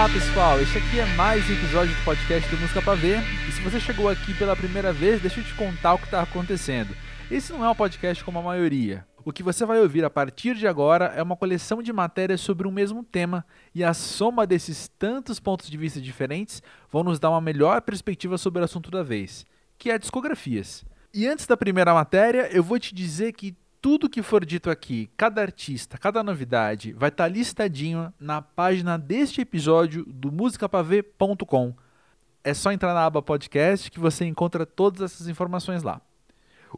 Olá pessoal, este aqui é mais um episódio do podcast do Música Pra Ver. E se você chegou aqui pela primeira vez, deixa eu te contar o que está acontecendo. Esse não é um podcast como a maioria. O que você vai ouvir a partir de agora é uma coleção de matérias sobre um mesmo tema, e a soma desses tantos pontos de vista diferentes vão nos dar uma melhor perspectiva sobre o assunto da vez, que é discografias. E antes da primeira matéria, eu vou te dizer que tudo que for dito aqui, cada artista, cada novidade, vai estar tá listadinho na página deste episódio do musicapavê.com. É só entrar na aba podcast que você encontra todas essas informações lá.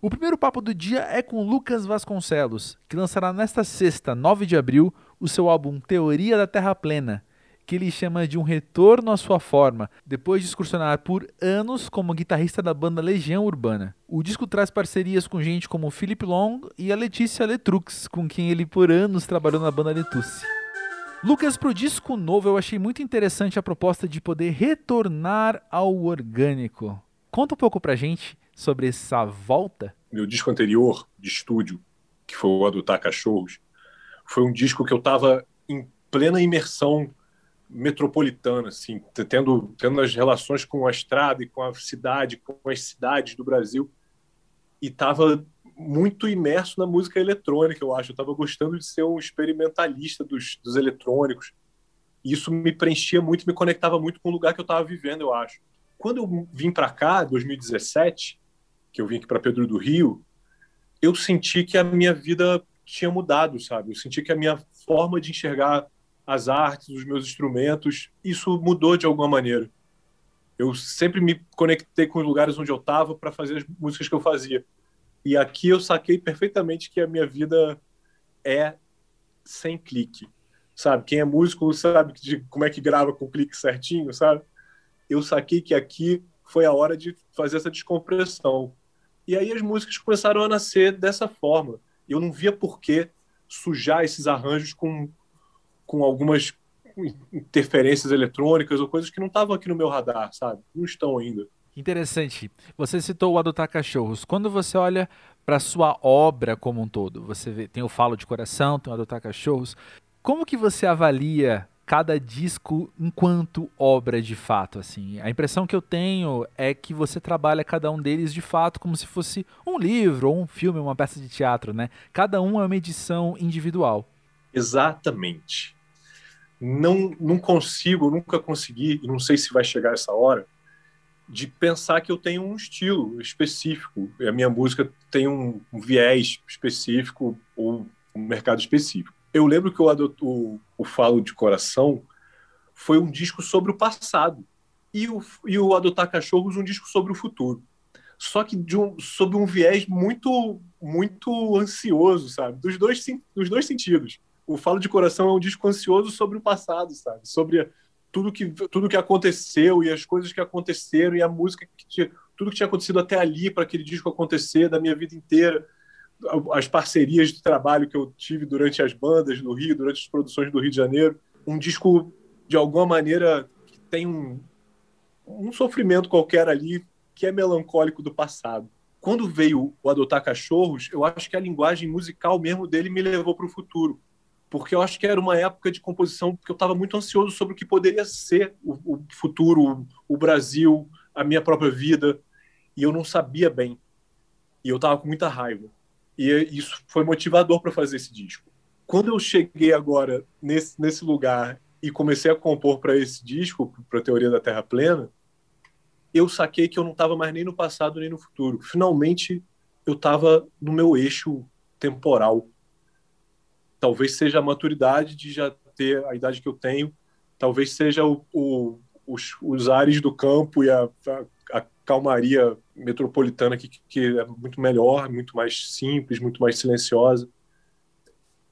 O primeiro papo do dia é com Lucas Vasconcelos, que lançará nesta sexta, 9 de abril, o seu álbum Teoria da Terra Plena, que ele chama de um retorno à sua forma, depois de excursionar por anos como guitarrista da banda Legião Urbana. O disco traz parcerias com gente como Philip Long e a Letícia Letrux, com quem ele por anos trabalhou na banda Letusse. Lucas, pro disco novo eu achei muito interessante a proposta de poder retornar ao orgânico. Conta um pouco pra gente sobre essa volta. Meu disco anterior de estúdio, que foi o Adotar Cachorros, foi um disco que eu tava em plena imersão metropolitana, assim, tendo, tendo as relações com a estrada e com a cidade, com as cidades do Brasil, e estava muito imerso na música eletrônica, eu acho. Eu estava gostando de ser um experimentalista dos, dos eletrônicos. E isso me preenchia muito, me conectava muito com o lugar que eu estava vivendo, eu acho. Quando eu vim para cá, 2017, que eu vim aqui para Pedro do Rio, eu senti que a minha vida tinha mudado, sabe? Eu senti que a minha forma de enxergar as artes, os meus instrumentos, isso mudou de alguma maneira. Eu sempre me conectei com os lugares onde eu estava para fazer as músicas que eu fazia. E aqui eu saquei perfeitamente que a minha vida é sem clique, sabe? Quem é músico sabe de como é que grava com clique certinho, sabe? Eu saquei que aqui foi a hora de fazer essa descompressão. E aí as músicas começaram a nascer dessa forma. Eu não via por que sujar esses arranjos com com algumas interferências eletrônicas ou coisas que não estavam aqui no meu radar, sabe? Não estão ainda. Interessante. Você citou o Adotar Cachorros. Quando você olha para sua obra como um todo, você vê, tem o Falo de Coração, tem o Adotar Cachorros. Como que você avalia cada disco enquanto obra de fato, assim? A impressão que eu tenho é que você trabalha cada um deles de fato como se fosse um livro ou um filme, uma peça de teatro, né? Cada um é uma edição individual. Exatamente não, não consigo, nunca consegui, e não sei se vai chegar essa hora, de pensar que eu tenho um estilo específico, a minha música tem um, um viés específico ou um mercado específico. Eu lembro que eu adoto, o, o Falo de Coração foi um disco sobre o passado e o, e o Adotar Cachorros um disco sobre o futuro. Só que de um, sob um viés muito muito ansioso, sabe? Dos dois, dos dois sentidos o Falo de Coração é um disco ansioso sobre o passado, sabe? Sobre tudo que, tudo que aconteceu e as coisas que aconteceram e a música que tinha, tudo que tinha acontecido até ali para aquele disco acontecer da minha vida inteira, as parcerias de trabalho que eu tive durante as bandas no Rio, durante as produções do Rio de Janeiro, um disco de alguma maneira que tem um, um sofrimento qualquer ali que é melancólico do passado. Quando veio o Adotar Cachorros, eu acho que a linguagem musical mesmo dele me levou para o futuro porque eu acho que era uma época de composição que eu estava muito ansioso sobre o que poderia ser o, o futuro, o, Brasil, a minha própria vida, e eu não sabia bem. E eu estava com muita raiva. E isso foi motivador para fazer esse disco. Quando eu cheguei agora nesse, nesse lugar e comecei a compor para esse disco, para a Teoria da Terra Plena, eu saquei que eu não estava mais nem no passado nem no futuro. Finalmente, eu estava no meu eixo temporal talvez seja a maturidade de já ter a idade que eu tenho, talvez seja o, o, os, os ares do campo e a, a, a calmaria metropolitana que, que é muito melhor, muito mais simples, muito mais silenciosa.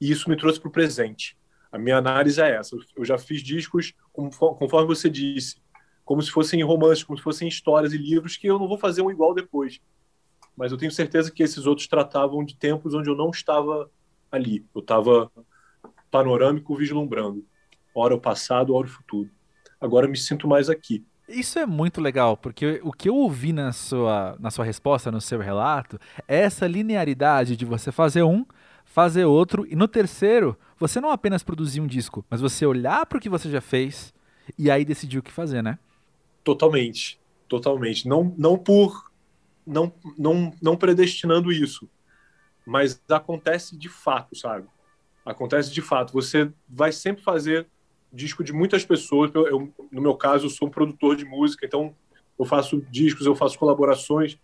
E isso me trouxe para o presente. A minha análise é essa. Eu já fiz discos, conforme você disse, como se fossem romances, como se fossem histórias e livros que eu não vou fazer um igual depois. Mas eu tenho certeza que esses outros tratavam de tempos onde eu não estava ali. Eu estava panorâmico vislumbrando, ora o passado, ora o futuro. Agora me sinto mais aqui. Isso é muito legal, porque o que eu ouvi na sua, na sua resposta, no seu relato, é essa linearidade de você fazer um, fazer outro, e no terceiro, você não apenas produzir um disco, mas você olhar para o que você já fez e aí decidiu o que fazer, né? Totalmente, totalmente. Não, não por não, não, não predestinando isso, mas acontece de fato, sabe? Acontece de fato. Você vai sempre fazer disco de muitas pessoas. Eu, no meu caso, eu sou um produtor de música, então eu faço discos, eu faço colaborações.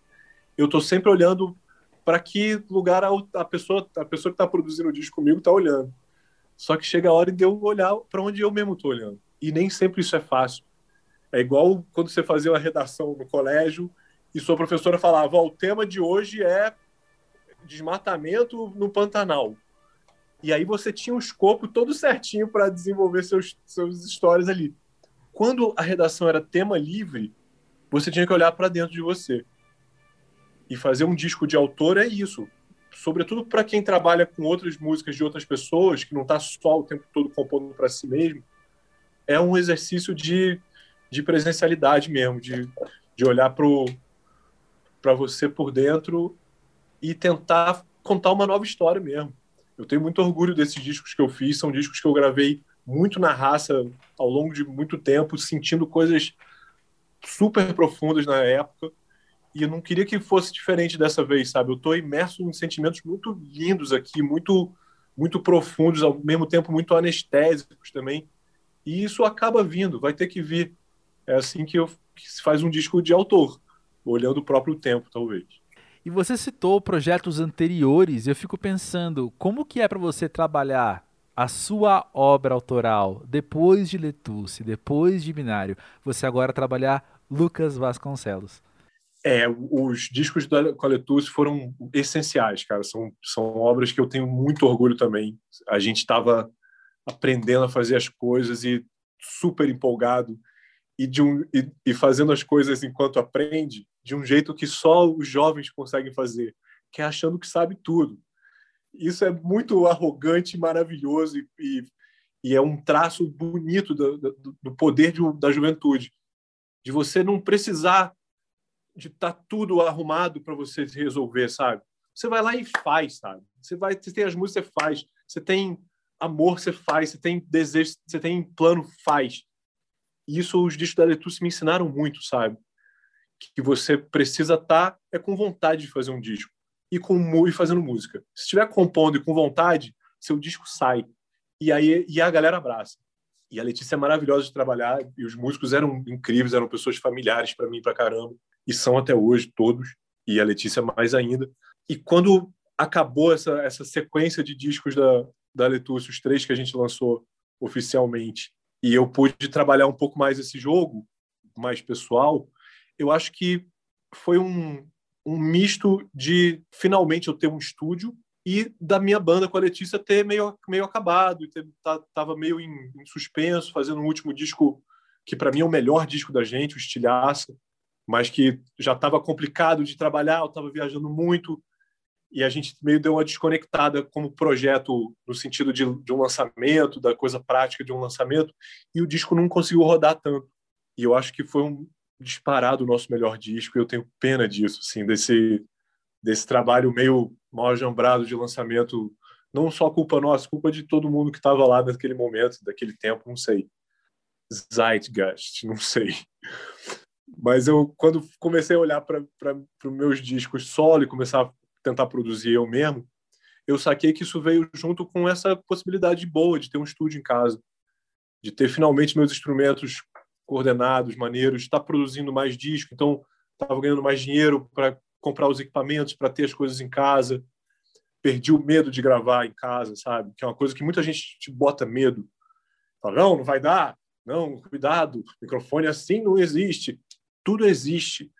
Eu estou sempre olhando para que lugar a, a, pessoa a pessoa que está produzindo o disco comigo está olhando. Só que chega a hora de eu olhar para onde eu mesmo estou olhando. E nem sempre isso é fácil. É igual quando você fazia uma redação no colégio e sua professora falava: o tema de hoje é desmatamento no Pantanal. E aí você tinha um escopo todo certinho para desenvolver seus, seus histórias ali. Quando a redação era tema livre, você tinha que olhar para dentro de você. E fazer um disco de autor é isso. Sobretudo para quem trabalha com outras músicas de outras pessoas, que não está só o tempo todo compondo para si mesmo, é um exercício de, de presencialidade mesmo, de, de olhar para você por dentro e tentar contar uma nova história mesmo. Eu tenho muito orgulho desses discos que eu fiz, são discos que eu gravei muito na raça ao longo de muito tempo, sentindo coisas super profundas na época. E eu não queria que fosse diferente dessa vez, sabe? Eu estou imerso em sentimentos muito lindos aqui, muito muito profundos, ao mesmo tempo muito anestésicos também. E isso acaba vindo, vai ter que vir. É assim que, eu, que se faz um disco de autor, olhando o próprio tempo, talvez. E você citou projetos anteriores, eu fico pensando, como que é para você trabalhar a sua obra autoral depois de Letusse, depois de Binário, você agora trabalhar Lucas Vasconcelos? É, os discos da Coletus foram essenciais, cara. São, são obras que eu tenho muito orgulho também. A gente estava aprendendo a fazer as coisas e super empolgado e, de um, e, e, fazendo as coisas enquanto aprende de um jeito que só os jovens conseguem fazer, que é achando que sabe tudo. Isso é muito arrogante, maravilhoso e, e, e é um traço bonito do, do, do poder de, da juventude, de você não precisar de estar tá tudo arrumado para você resolver, sabe? Você vai lá e faz, sabe? Você vai, você tem as músicas, você faz. Você tem amor, você faz. Você tem desejo, você tem plano, faz e isso os discos da Letus me ensinaram muito, sabe? Que você precisa estar tá, é com vontade de fazer um disco e com e fazendo música. Se estiver compondo e com vontade, seu disco sai. E aí e a galera abraça. E a Letícia é maravilhosa de trabalhar e os músicos eram incríveis, eram pessoas familiares para mim pra caramba e são até hoje todos e a Letícia mais ainda. E quando acabou essa essa sequência de discos da da Letícia, os três que a gente lançou oficialmente, e eu pude trabalhar um pouco mais esse jogo, mais pessoal, eu acho que foi um, um misto de finalmente eu ter um estúdio e da minha banda com a Letícia ter meio, meio acabado, e tá, tava meio em, em suspenso, fazendo um último disco que para mim é o melhor disco da gente, o Estilhaça, mas que já estava complicado de trabalhar, eu estava viajando muito, e a gente meio deu uma desconectada como projeto no sentido de, de, um lançamento, da coisa prática de um lançamento, e o disco não conseguiu rodar tanto. E eu acho que foi um disparado o nosso melhor disco, e eu tenho pena disso, assim, desse, desse trabalho meio mal ajambrado de lançamento, não só culpa nossa, culpa de todo mundo que estava lá naquele momento, daquele tempo, não sei. Zeitgeist, não sei. Mas eu, quando comecei a olhar para os meus discos solo e começar a tentar produzir eu mesmo, eu saquei que isso veio junto com essa possibilidade boa de ter um estúdio em casa, de ter finalmente meus instrumentos coordenados, maneiros, estar produzindo mais disco, então estava ganhando mais dinheiro para comprar os equipamentos, para ter as coisas em casa. Perdi o medo de gravar em casa, sabe? Que é uma coisa que muita gente te bota medo. Fala, não, não vai dar. Não, cuidado, microfone assim não existe. Tudo existe.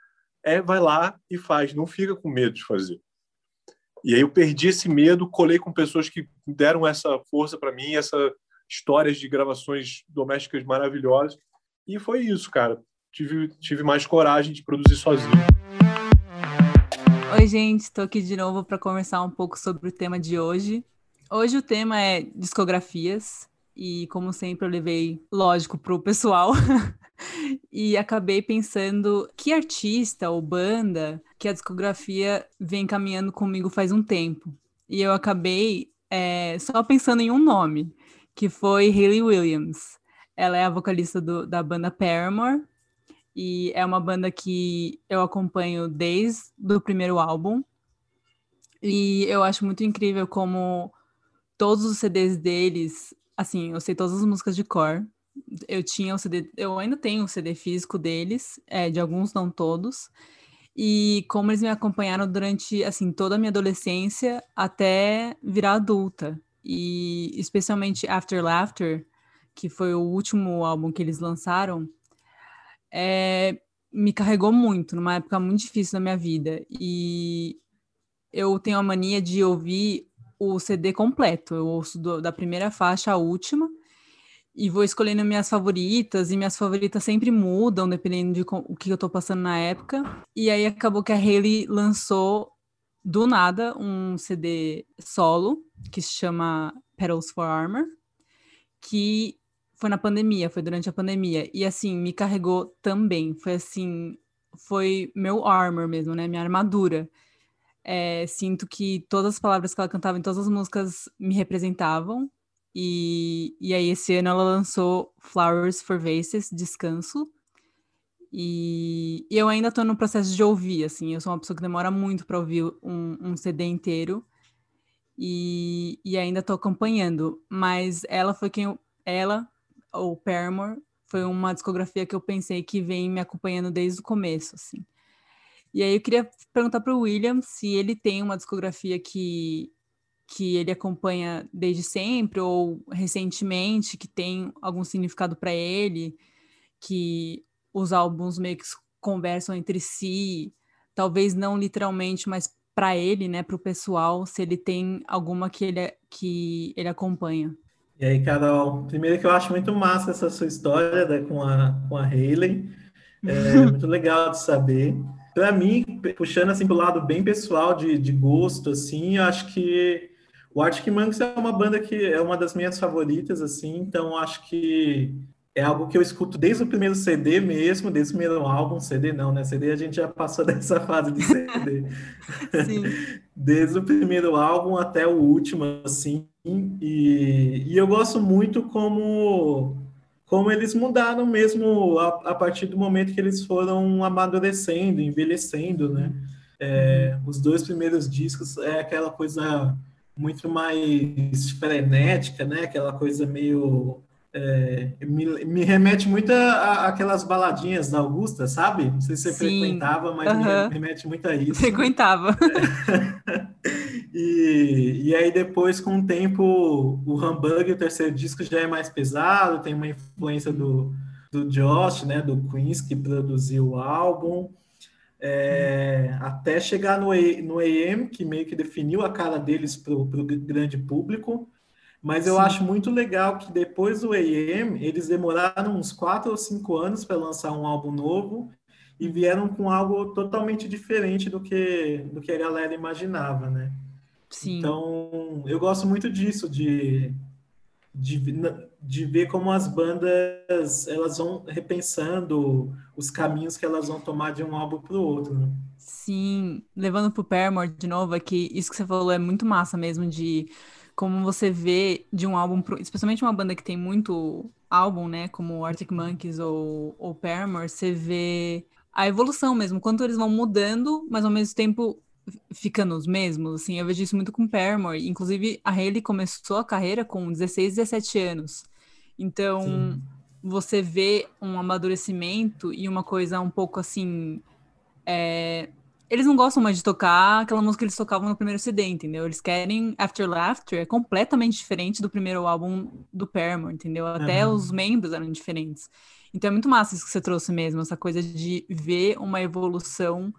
É, vai lá e faz, não fica com medo de fazer. E aí eu perdi esse medo, colei com pessoas que deram essa força para mim, essa histórias de gravações domésticas maravilhosas. E foi isso, cara. Tive, tive mais coragem de produzir sozinho. Oi, gente, estou aqui de novo para conversar um pouco sobre o tema de hoje. Hoje o tema é discografias e, como sempre, eu levei, lógico, para o pessoal e acabei pensando que artista ou banda que a discografia vem caminhando comigo faz um tempo. E eu acabei é, só pensando em um nome, que foi Hayley Williams. Ela é a vocalista do, da banda Paramore, e é uma banda que eu acompanho desde o primeiro álbum. E eu acho muito incrível como todos os CDs deles, assim, eu sei todas as músicas de cor. Eu tinha o CD, eu ainda tenho o CD físico deles, é, de alguns não todos. E como eles me acompanharam durante, assim, toda a minha adolescência até virar adulta. E especialmente After Laughter, que foi o último álbum que eles lançaram, é, me carregou muito, numa época muito difícil da minha vida. E eu tenho a mania de ouvir o CD completo. Eu ouço do, da primeira faixa à última e vou escolhendo minhas favoritas, e minhas favoritas sempre mudam, dependendo de o que eu estou passando na época. E aí acabou que a Hayley lançou do nada um CD solo que se chama Petals for Armor, que foi na pandemia, foi durante a pandemia. E assim, me carregou também. Foi assim, foi meu armor mesmo, né? Minha armadura. É, sinto que todas as palavras que ela cantava em todas as músicas me representavam. E, e aí, esse ano ela lançou Flowers for Vases, Descanso. E, e eu ainda tô no processo de ouvir, assim. Eu sou uma pessoa que demora muito para ouvir um, um CD inteiro. E, e ainda tô acompanhando. Mas ela foi quem eu, ela ou Paramore, foi uma discografia que eu pensei que vem me acompanhando desde o começo, assim. E aí eu queria perguntar para o William se ele tem uma discografia que, que ele acompanha desde sempre ou recentemente, que tem algum significado para ele, que os álbuns meio que conversam entre si, talvez não literalmente, mas para ele, né, para o pessoal, se ele tem alguma que ele, que ele acompanha. E aí, Carol, primeiro que eu acho muito massa essa sua história né, com, a, com a Hayley. É muito legal de saber. Para mim, puxando assim para o lado bem pessoal de, de gosto, assim, eu acho que o Arctic Monkeys é uma banda que é uma das minhas favoritas, assim, então acho que é algo que eu escuto desde o primeiro CD mesmo, desde o primeiro álbum, CD não, né? CD a gente já passou dessa fase de CD. Desde o primeiro álbum até o último, assim. E, e eu gosto muito como como eles mudaram mesmo a, a, partir do momento que eles foram amadurecendo, envelhecendo, né? É, os dois primeiros discos é aquela coisa muito mais frenética, né? Aquela coisa meio é, me, me, remete muito a, aquelas baladinhas da Augusta, sabe? Não sei se você Sim. frequentava, mas uhum. me remete muito a isso. Frequentava. É. e, e aí depois, com o tempo, o Humbug, o terceiro disco, já é mais pesado, tem uma influência do, do Josh, né, do Queens, que produziu o álbum. É, até chegar no, no AM, que meio que definiu a cara deles para o grande público. Mas eu Sim. acho muito legal que depois do AM, eles demoraram uns quatro ou cinco anos para lançar um álbum novo e vieram com algo totalmente diferente do que, do que a galera imaginava, né? Sim. Então, eu gosto muito disso, de, de, de ver como as bandas elas vão repensando os caminhos que elas vão tomar de um álbum para o outro. Né? Sim, levando para o Paramore de novo, é que isso que você falou é muito massa mesmo, de como você vê de um álbum, pro, especialmente uma banda que tem muito álbum, né, como Arctic Monkeys ou, ou Paramore, você vê a evolução mesmo, quanto eles vão mudando, mas ao mesmo tempo ficando os mesmos, assim, eu vejo isso muito com Paramore, inclusive a Hayley começou a carreira com 16, 17 anos, então Sim. você vê um amadurecimento e uma coisa um pouco assim, é, eles não gostam mais de tocar aquela música que eles tocavam no primeiro CD, entendeu? Eles querem After Laughter, é completamente diferente do primeiro álbum do Paramore, entendeu? Até uhum. os membros eram diferentes. Então é muito massa isso que você trouxe mesmo, essa coisa de ver uma evolução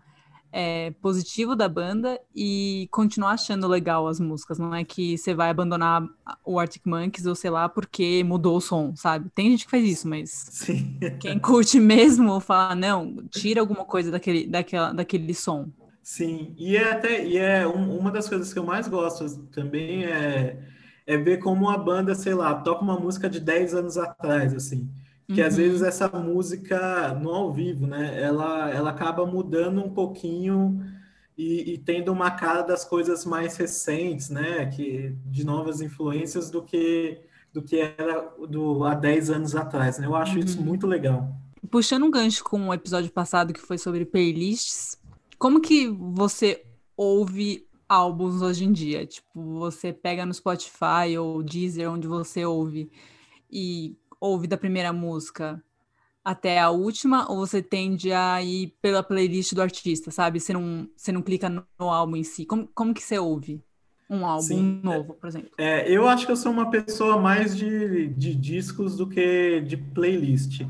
é, positivo da banda e continuar achando legal as músicas. Não é que você vai abandonar o Arctic Monkeys ou sei lá porque mudou o som, sabe? Tem gente que faz isso, mas Sim. quem curte mesmo fala, não, tira alguma coisa daquele, daquela, daquele som. Sim, e é até e é um, uma das coisas que eu mais gosto também é, é ver como a banda, sei lá, toca uma música de 10 anos atrás, assim que uhum. às vezes essa música no ao vivo, né, ela, ela acaba mudando um pouquinho e, e, tendo uma cara das coisas mais recentes, né, que de novas influências do que do que era do, há 10 anos atrás, né? Eu acho uhum. isso muito legal. Puxando um gancho com o episódio passado que foi sobre playlists, como que você ouve álbuns hoje em dia? Tipo, você pega no Spotify ou Deezer, onde você ouve, e ouve da primeira música até a última, ou você tende a ir pela playlist do artista, sabe? Você não, você não clica no, no álbum em si. Como, como que você ouve? um álbum Sim. novo, por exemplo? É, eu acho que eu sou uma pessoa mais de, de discos do que de playlist.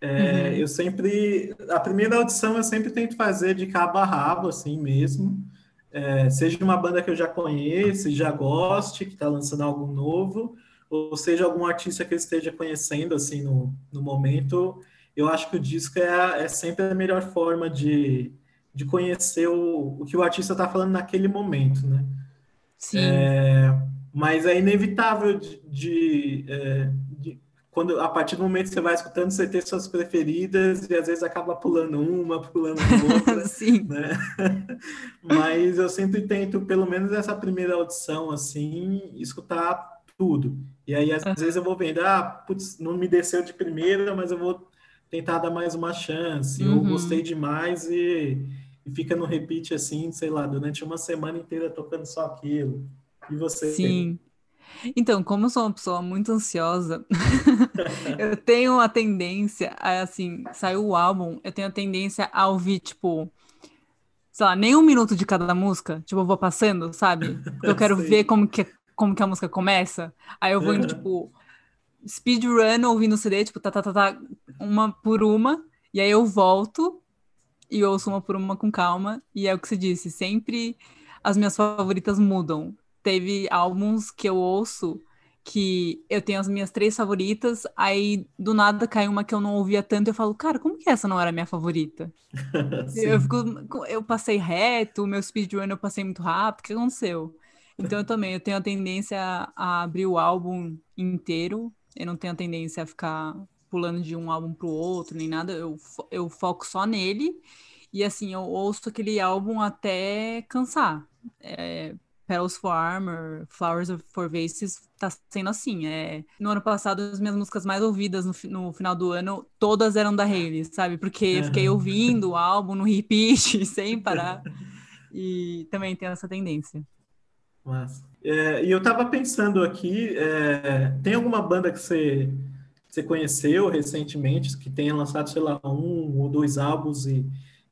É, uhum. Eu sempre. A primeira audição eu sempre tento fazer de cabo a rabo, assim mesmo. É, seja uma banda que eu já conheço, já goste, que está lançando algo novo, ou seja algum artista que eu esteja conhecendo assim no, no momento. Eu acho que o disco é, é sempre a melhor forma de, de conhecer o, o que o artista está falando naquele momento, né? Sim. É, mas é inevitável de, de, é, de, quando a partir do momento que você vai escutando, você ter suas preferidas e às vezes acaba pulando uma, pulando outra, Sim. né? mas eu sempre tento, pelo menos essa primeira audição, assim, escutar tudo. E aí às vezes eu vou vendo, ah, putz, não me desceu de primeira, mas eu vou tentar dar mais uma chance. Uhum. Eu gostei demais e e fica no repeat assim, sei lá, durante uma semana inteira tocando só aquilo. E você? Sim. Então, como eu sou uma pessoa muito ansiosa, eu tenho a tendência a, assim, saiu o álbum, eu tenho a tendência a ouvir, tipo, sei lá, nem um minuto de cada música, tipo, eu vou passando, sabe? Eu quero ver como que, como que a música começa. Aí eu vou indo, tipo, speedrun ouvindo o CD, tipo, tá, tá, tá, tá, uma por uma, e aí eu volto e ouço uma por uma com calma. E é o que você disse, sempre as minhas favoritas mudam. Teve álbuns que eu ouço que eu tenho as minhas três favoritas, aí do nada cai uma que eu não ouvia tanto, eu falo, cara, como que essa não era minha favorita? eu, fico, eu passei reto, meu speedrun eu passei muito rápido, o que aconteceu? Então eu também, eu tenho a tendência a, abrir o álbum inteiro, eu não tenho a tendência a ficar pulando de um álbum pro outro, nem nada, eu, eu foco só nele. E assim, eu ouço aquele álbum até cansar. É, Petals for Armor, Flowers for Vases, tá sendo assim. É... No ano passado, as minhas músicas mais ouvidas no, no final do ano, todas eram da Hayley, sabe? Porque eu fiquei ouvindo o álbum no repeat, sem parar. E também tem essa tendência. Mas, é, e eu tava pensando aqui, é, tem alguma banda que você você conheceu recentemente, que tenha lançado, sei lá, um ou dois álbuns e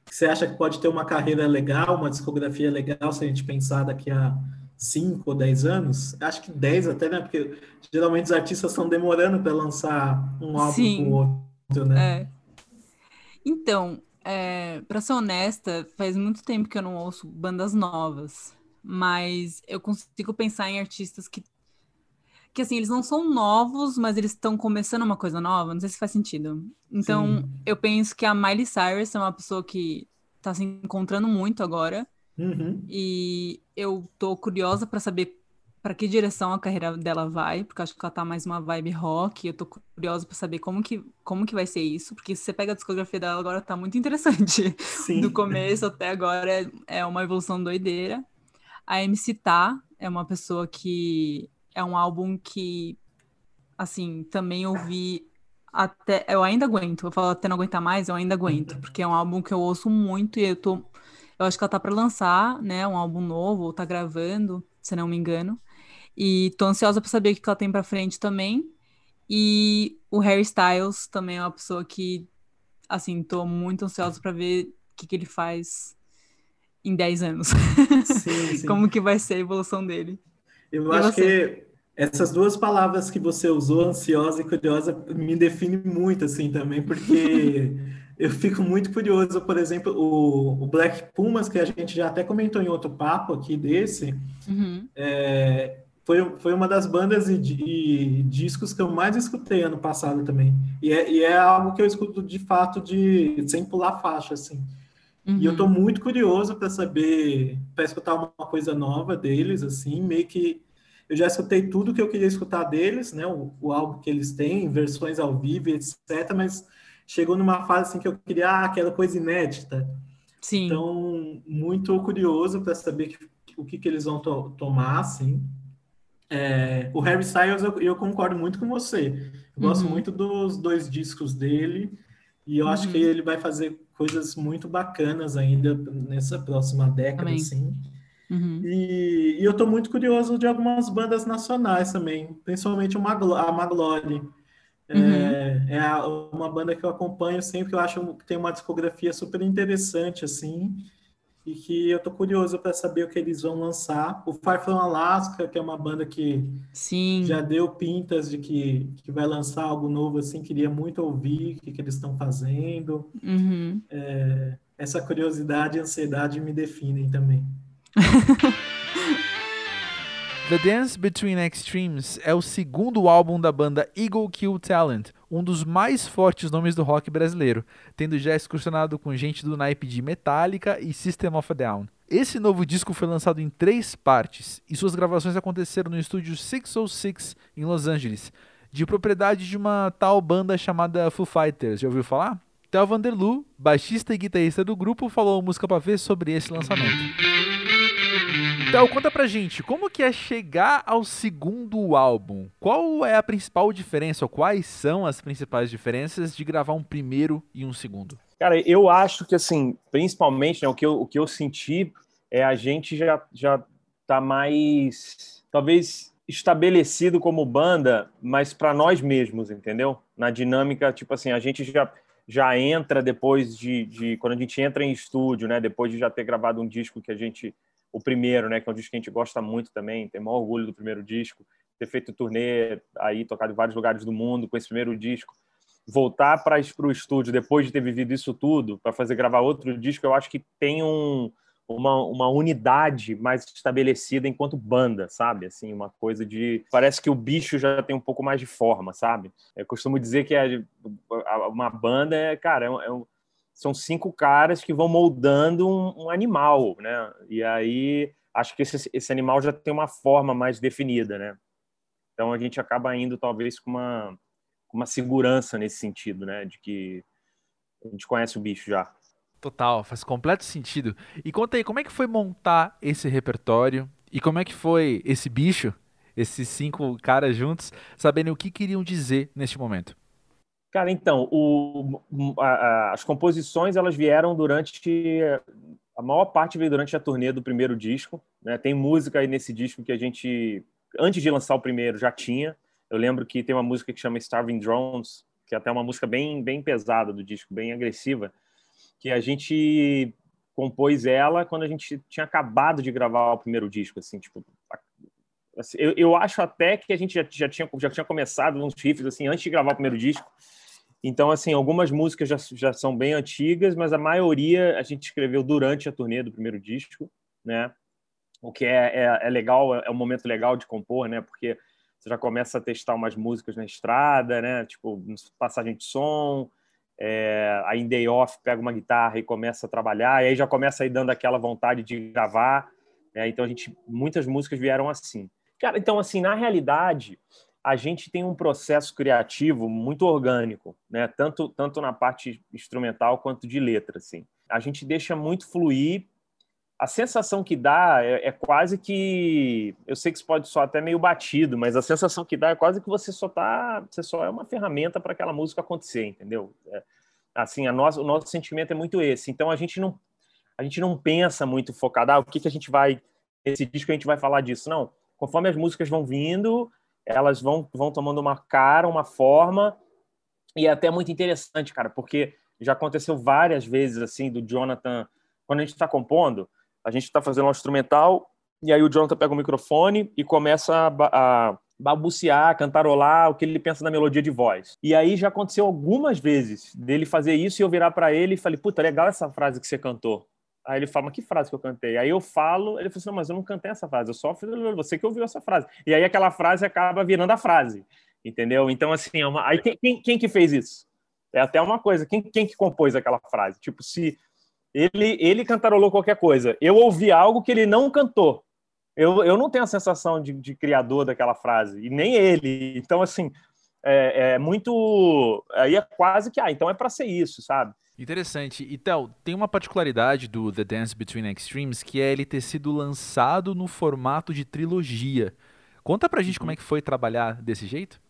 que você acha que pode ter uma carreira legal, uma discografia legal, se a gente pensar daqui a cinco ou dez anos? Acho que dez até, né? Porque geralmente os artistas estão demorando para lançar um álbum Sim. com o outro, né? É. Então, é, para ser honesta, faz muito tempo que eu não ouço bandas novas, mas eu consigo pensar em artistas que que assim, eles não são novos, mas eles estão começando uma coisa nova, não sei se faz sentido. Então, Sim. eu penso que a Miley Cyrus é uma pessoa que tá se encontrando muito agora. Uhum. E eu tô curiosa para saber para que direção a carreira dela vai, porque acho que ela tá mais uma vibe rock. Eu tô curiosa para saber como que, como que vai ser isso, porque se você pega a discografia dela agora tá muito interessante. Sim. Do começo até agora é, é uma evolução doideira. A MC Tá é uma pessoa que é um álbum que, assim, também ouvi até. Eu ainda aguento. Eu falo até não aguentar mais, eu ainda aguento. Uhum. Porque é um álbum que eu ouço muito e eu tô. Eu acho que ela tá para lançar, né? Um álbum novo, ou tá gravando, se não me engano. E tô ansiosa para saber o que ela tem para frente também. E o Harry Styles também é uma pessoa que, assim, tô muito ansiosa para ver o que, que ele faz em 10 anos. Sim, sim. Como que vai ser a evolução dele. Eu e acho você? que essas duas palavras que você usou, ansiosa e curiosa, me define muito assim também, porque eu fico muito curioso, por exemplo, o, o, Black Pumas, que a gente já até comentou em outro papo aqui desse, uhum. é, foi, foi uma das bandas e, e, discos que eu mais escutei ano passado também. E é, e é algo que eu escuto de fato de sem pular faixa, assim. Uhum. E eu estou uhum. muito curioso para saber, para escutar uma coisa nova deles, assim, meio que eu já escutei tudo que eu queria escutar deles, né? O, o álbum que eles têm, versões ao vivo, etc. Mas chegou numa fase assim que eu queria ah, aquela coisa inédita. Sim. Então, muito curioso para saber que, o que, que eles vão to tomar, assim. É, o Harry Styles, eu, eu, concordo muito com você. Eu gosto uhum. muito dos dois discos dele e eu uhum. acho que ele vai fazer coisas muito bacanas ainda nessa próxima década, também. assim. Uhum. E, e, eu estou muito curioso de algumas bandas nacionais também, principalmente a Maglore. É, uhum. É, é uma banda que eu acompanho sempre, que eu acho que tem uma discografia super interessante, assim, e que eu tô curioso para saber o que eles vão lançar. O Far From Alaska, que é uma banda que Sim. já deu pintas de que, que vai lançar algo novo, assim, queria muito ouvir o que, que eles estão fazendo. Uhum. É, essa curiosidade e ansiedade me definem também. The Dance Between Extremes é o segundo álbum da banda Eagle Kill Talent, um dos mais fortes nomes do rock brasileiro, tendo já excursionado com gente do naipe de Metallica e System of a Down. Esse novo disco foi lançado em três partes e suas gravações aconteceram no estúdio 606 em Los Angeles, de propriedade de uma tal banda chamada Foo Fighters. Já ouviu falar? Theo Vanderloo, baixista e guitarrista do grupo, falou ao Música Pra Ver sobre esse lançamento. Então, conta pra gente, como que é chegar ao segundo álbum? Qual é a principal diferença, ou quais são as principais diferenças de gravar um primeiro e um segundo? Cara, eu acho que, assim, principalmente, né, o, que eu, o que eu senti é a gente já, já tá mais, talvez, estabelecido como banda, mas para nós mesmos, entendeu? Na dinâmica, tipo assim, a gente já já entra depois de, de, quando a gente entra em estúdio, né? Depois de já ter gravado um disco que a gente o primeiro, né, que é um disco que a gente gosta muito também, tem maior orgulho do primeiro disco, ter feito turnê aí, tocado em vários lugares do mundo com esse primeiro disco, voltar para o estúdio depois de ter vivido isso tudo, para fazer gravar outro disco, eu acho que tem um, uma, uma unidade mais estabelecida enquanto banda, sabe? Assim, uma coisa de. Parece que o bicho já tem um pouco mais de forma, sabe? Eu costumo dizer que é, uma banda é, cara, é, é um são cinco caras que vão moldando um, um animal, né? E aí acho que esse, esse, animal já tem uma forma mais definida, né? Então a gente acaba indo talvez com uma, com uma segurança nesse sentido, né? De que a gente conhece o bicho já. Total, faz completo sentido. E conta aí, como é que foi montar esse repertório? E como é que foi esse bicho, esses cinco caras juntos, sabendo o que queriam dizer neste momento? Cara, então, o, a, a, as composições elas vieram durante a maior parte veio durante a turnê do primeiro disco. Né? Tem música aí nesse disco que a gente antes de lançar o primeiro já tinha. Eu lembro que tem uma música que chama Starving Drones, que é até uma música bem bem pesada do disco, bem agressiva, que a gente compôs ela quando a gente tinha acabado de gravar o primeiro disco, assim, tipo assim, eu, eu acho até que a gente já, já, tinha, já tinha começado uns riffs assim antes de gravar o primeiro disco então, assim, algumas músicas já, já são bem antigas, mas a maioria a gente escreveu durante a turnê do primeiro disco, né? O que é, é, é legal, é um momento legal de compor, né? Porque você já começa a testar umas músicas na estrada, né? Tipo, passagem de som, é, aí em day off pega uma guitarra e começa a trabalhar, e aí já começa aí dando aquela vontade de gravar. Né? Então, a gente, muitas músicas vieram assim. Cara, então, assim, na realidade, a gente tem um processo criativo muito orgânico, né? Tanto tanto na parte instrumental quanto de letra, assim. A gente deixa muito fluir. A sensação que dá é, é quase que eu sei que isso pode soar até meio batido, mas a sensação que dá é quase que você só tá, você só é uma ferramenta para aquela música acontecer, entendeu? É, assim, a o nosso sentimento é muito esse. Então a gente não a gente não pensa muito focado, ah, o que que a gente vai esse disco a gente vai falar disso, não. Conforme as músicas vão vindo, elas vão, vão tomando uma cara, uma forma, e é até muito interessante, cara, porque já aconteceu várias vezes, assim, do Jonathan, quando a gente está compondo, a gente está fazendo um instrumental, e aí o Jonathan pega o microfone e começa a, a cantarolar o que ele pensa na melodia de voz. E aí já aconteceu algumas vezes dele fazer isso e eu virar para ele e falei: "Puta, legal essa frase que você cantou". Aí ele fala, mas que frase que eu cantei? Aí eu falo, ele fala assim, não, mas eu não cantei essa frase, eu só fiz, você que ouviu essa frase. E aí aquela frase acaba virando a frase, entendeu? Então, assim, é uma... aí quem, quem, quem, que fez isso? É até uma coisa, quem, quem que compôs aquela frase? Tipo, se ele, ele cantarolou qualquer coisa, eu ouvi algo que ele não cantou, eu, eu não tenho a sensação de, de criador daquela frase, e nem ele. Então, assim, é, é muito... Aí é quase que, ah, então é para ser isso, sabe? Interessante. E Tel, tem uma particularidade do The Dance Between Extremes que é ele ter sido lançado no formato de trilogia. Conta pra gente como é que foi trabalhar desse jeito.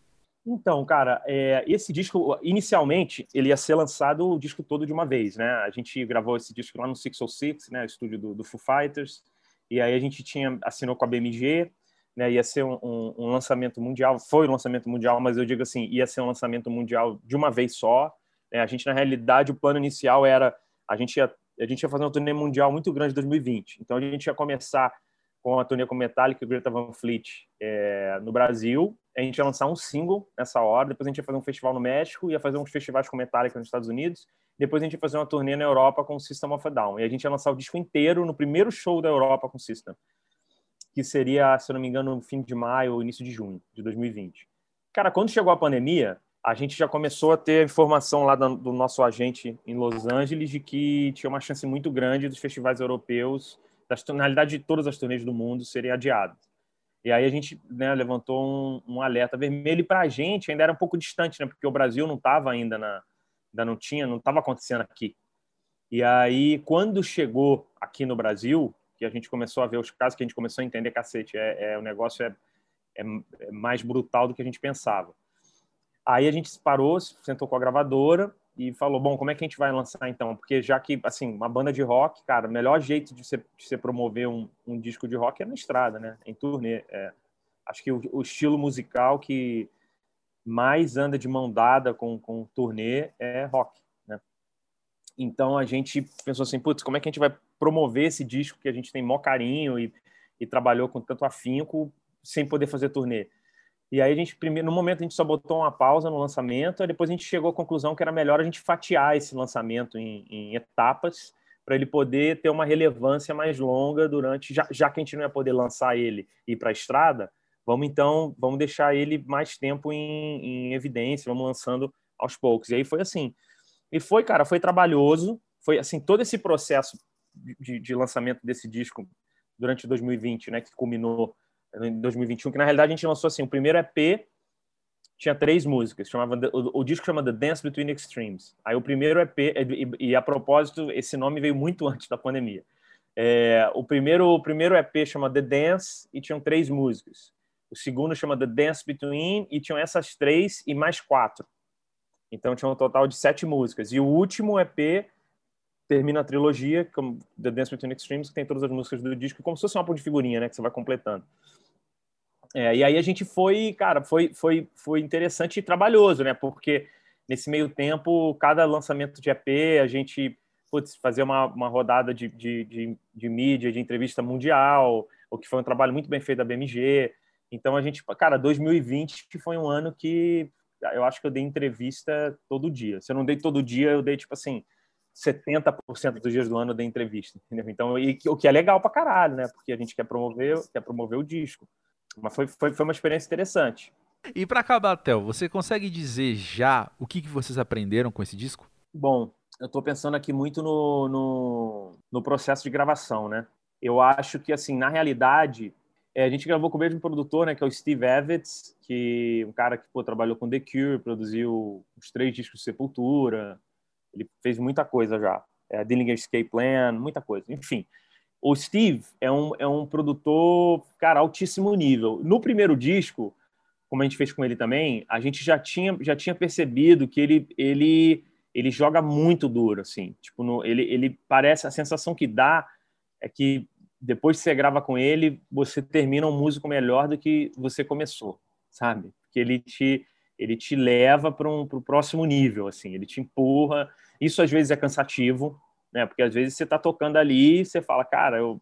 Então, cara, é, esse disco, inicialmente, ele ia ser lançado o disco todo de uma vez, né? A gente gravou esse disco lá no 606, né? O estúdio do, do Foo Fighters. E aí a gente tinha, assinou com a BMG, né? Ia ser um, um, um, lançamento mundial. Foi um lançamento mundial, mas eu digo assim, ia ser um lançamento mundial de uma vez só. Né? A gente, na realidade, o plano inicial era... A gente ia, a gente ia fazer uma turnê mundial muito grande em 2020. Então, a gente ia começar com a turnê com Metallica e Greta Van Fleet é, no Brasil. A gente ia lançar um single nessa hora, depois a gente ia fazer um festival no México, ia fazer uns festivais com Metallica nos Estados Unidos, depois a gente ia fazer uma turnê na Europa com o System of a Down. E a gente ia lançar o disco inteiro no primeiro show da Europa com o System, que seria, se eu não me engano, no fim de maio ou início de junho de 2020. Cara, quando chegou a pandemia, a gente já começou a ter informação lá do nosso agente em Los Angeles de que tinha uma chance muito grande dos festivais europeus das, na realidade, de todas as turnês do mundo serem adiadas. E aí a gente né, levantou um, um, alerta vermelho e para a gente ainda era um pouco distante, né? Porque o Brasil não estava ainda na, ainda não tinha, não estava acontecendo aqui. E aí quando chegou aqui no Brasil, que a gente começou a ver os casos, que a gente começou a entender, cacete, é, é o negócio é, é, é mais brutal do que a gente pensava. Aí a gente parou, sentou com a gravadora e falou, bom, como é que a gente vai lançar então? Porque já que, assim, uma banda de rock, cara, o melhor jeito de você, de você promover um, um, disco de rock é na estrada, né? Em turnê. É, acho que o, o, estilo musical que mais anda de mão dada com, com turnê é rock, né? Então a gente pensou assim, putz, como é que a gente vai promover esse disco que a gente tem maior carinho e, e trabalhou com tanto afinco sem poder fazer turnê? E aí a gente primeiro, no momento a gente só botou uma pausa no lançamento, depois a gente chegou à conclusão que era melhor a gente fatiar esse lançamento em, em etapas para ele poder ter uma relevância mais longa durante, já, já que a gente não ia poder lançar ele e ir para a estrada, vamos então, vamos deixar ele mais tempo em, em evidência, vamos lançando aos poucos. E aí foi assim. E foi, cara, foi trabalhoso, foi assim, todo esse processo de, de lançamento desse disco durante 2020, né, que culminou em 2021, que na realidade a gente lançou assim, o primeiro EP tinha três músicas, chamava o, o disco chama The Dance Between Extremes. Aí o primeiro EP e, e, a propósito esse nome veio muito antes da pandemia. É, o primeiro o primeiro EP chama The Dance e tinham três músicas. O segundo chama The Dance Between e tinham essas três e mais quatro. Então tinha um total de sete músicas. E o último EP termina a trilogia, The Dance Between Extremes, que tem todas as músicas do disco, como se fosse uma álbum de figurinha, né, que você vai completando. É, e aí a gente foi, cara, foi, foi, foi interessante e trabalhoso, né? Porque nesse meio tempo, cada lançamento de EP, a gente putz, fazer uma, uma rodada de, de, de, de, mídia, de entrevista mundial, o que foi um trabalho muito bem feito da BMG. Então a gente, cara, 2020 foi um ano que eu acho que eu dei entrevista todo dia. Se eu não dei todo dia, eu dei tipo assim, 70% dos dias do ano eu dei entrevista, entendeu? Então, e, o que é legal pra caralho, né? Porque a gente quer promover, quer promover o disco. Mas foi, foi, foi uma experiência interessante. E para acabar, Theo, você consegue dizer já o que, que vocês aprenderam com esse disco? Bom, eu estou pensando aqui muito no, no, no, processo de gravação, né? Eu acho que, assim, na realidade, é, a gente gravou com o mesmo produtor, né, que é o Steve Evans, que um cara que pô, trabalhou com The Cure, produziu os três discos de Sepultura, ele fez muita coisa já. É, Dillinger Escape Plan, muita coisa. Enfim, o Steve é um, é um produtor, cara, altíssimo nível. No primeiro disco, como a gente fez com ele também, a gente já tinha, já tinha percebido que ele, ele, ele joga muito duro, assim. Tipo, no, ele, ele parece, a sensação que dá é que depois que você grava com ele, você termina um músico melhor do que você começou, sabe? Porque ele te, ele te leva para um, o próximo nível, assim, ele te empurra. Isso às vezes é cansativo, né? Porque às vezes você está tocando ali e você fala, cara, eu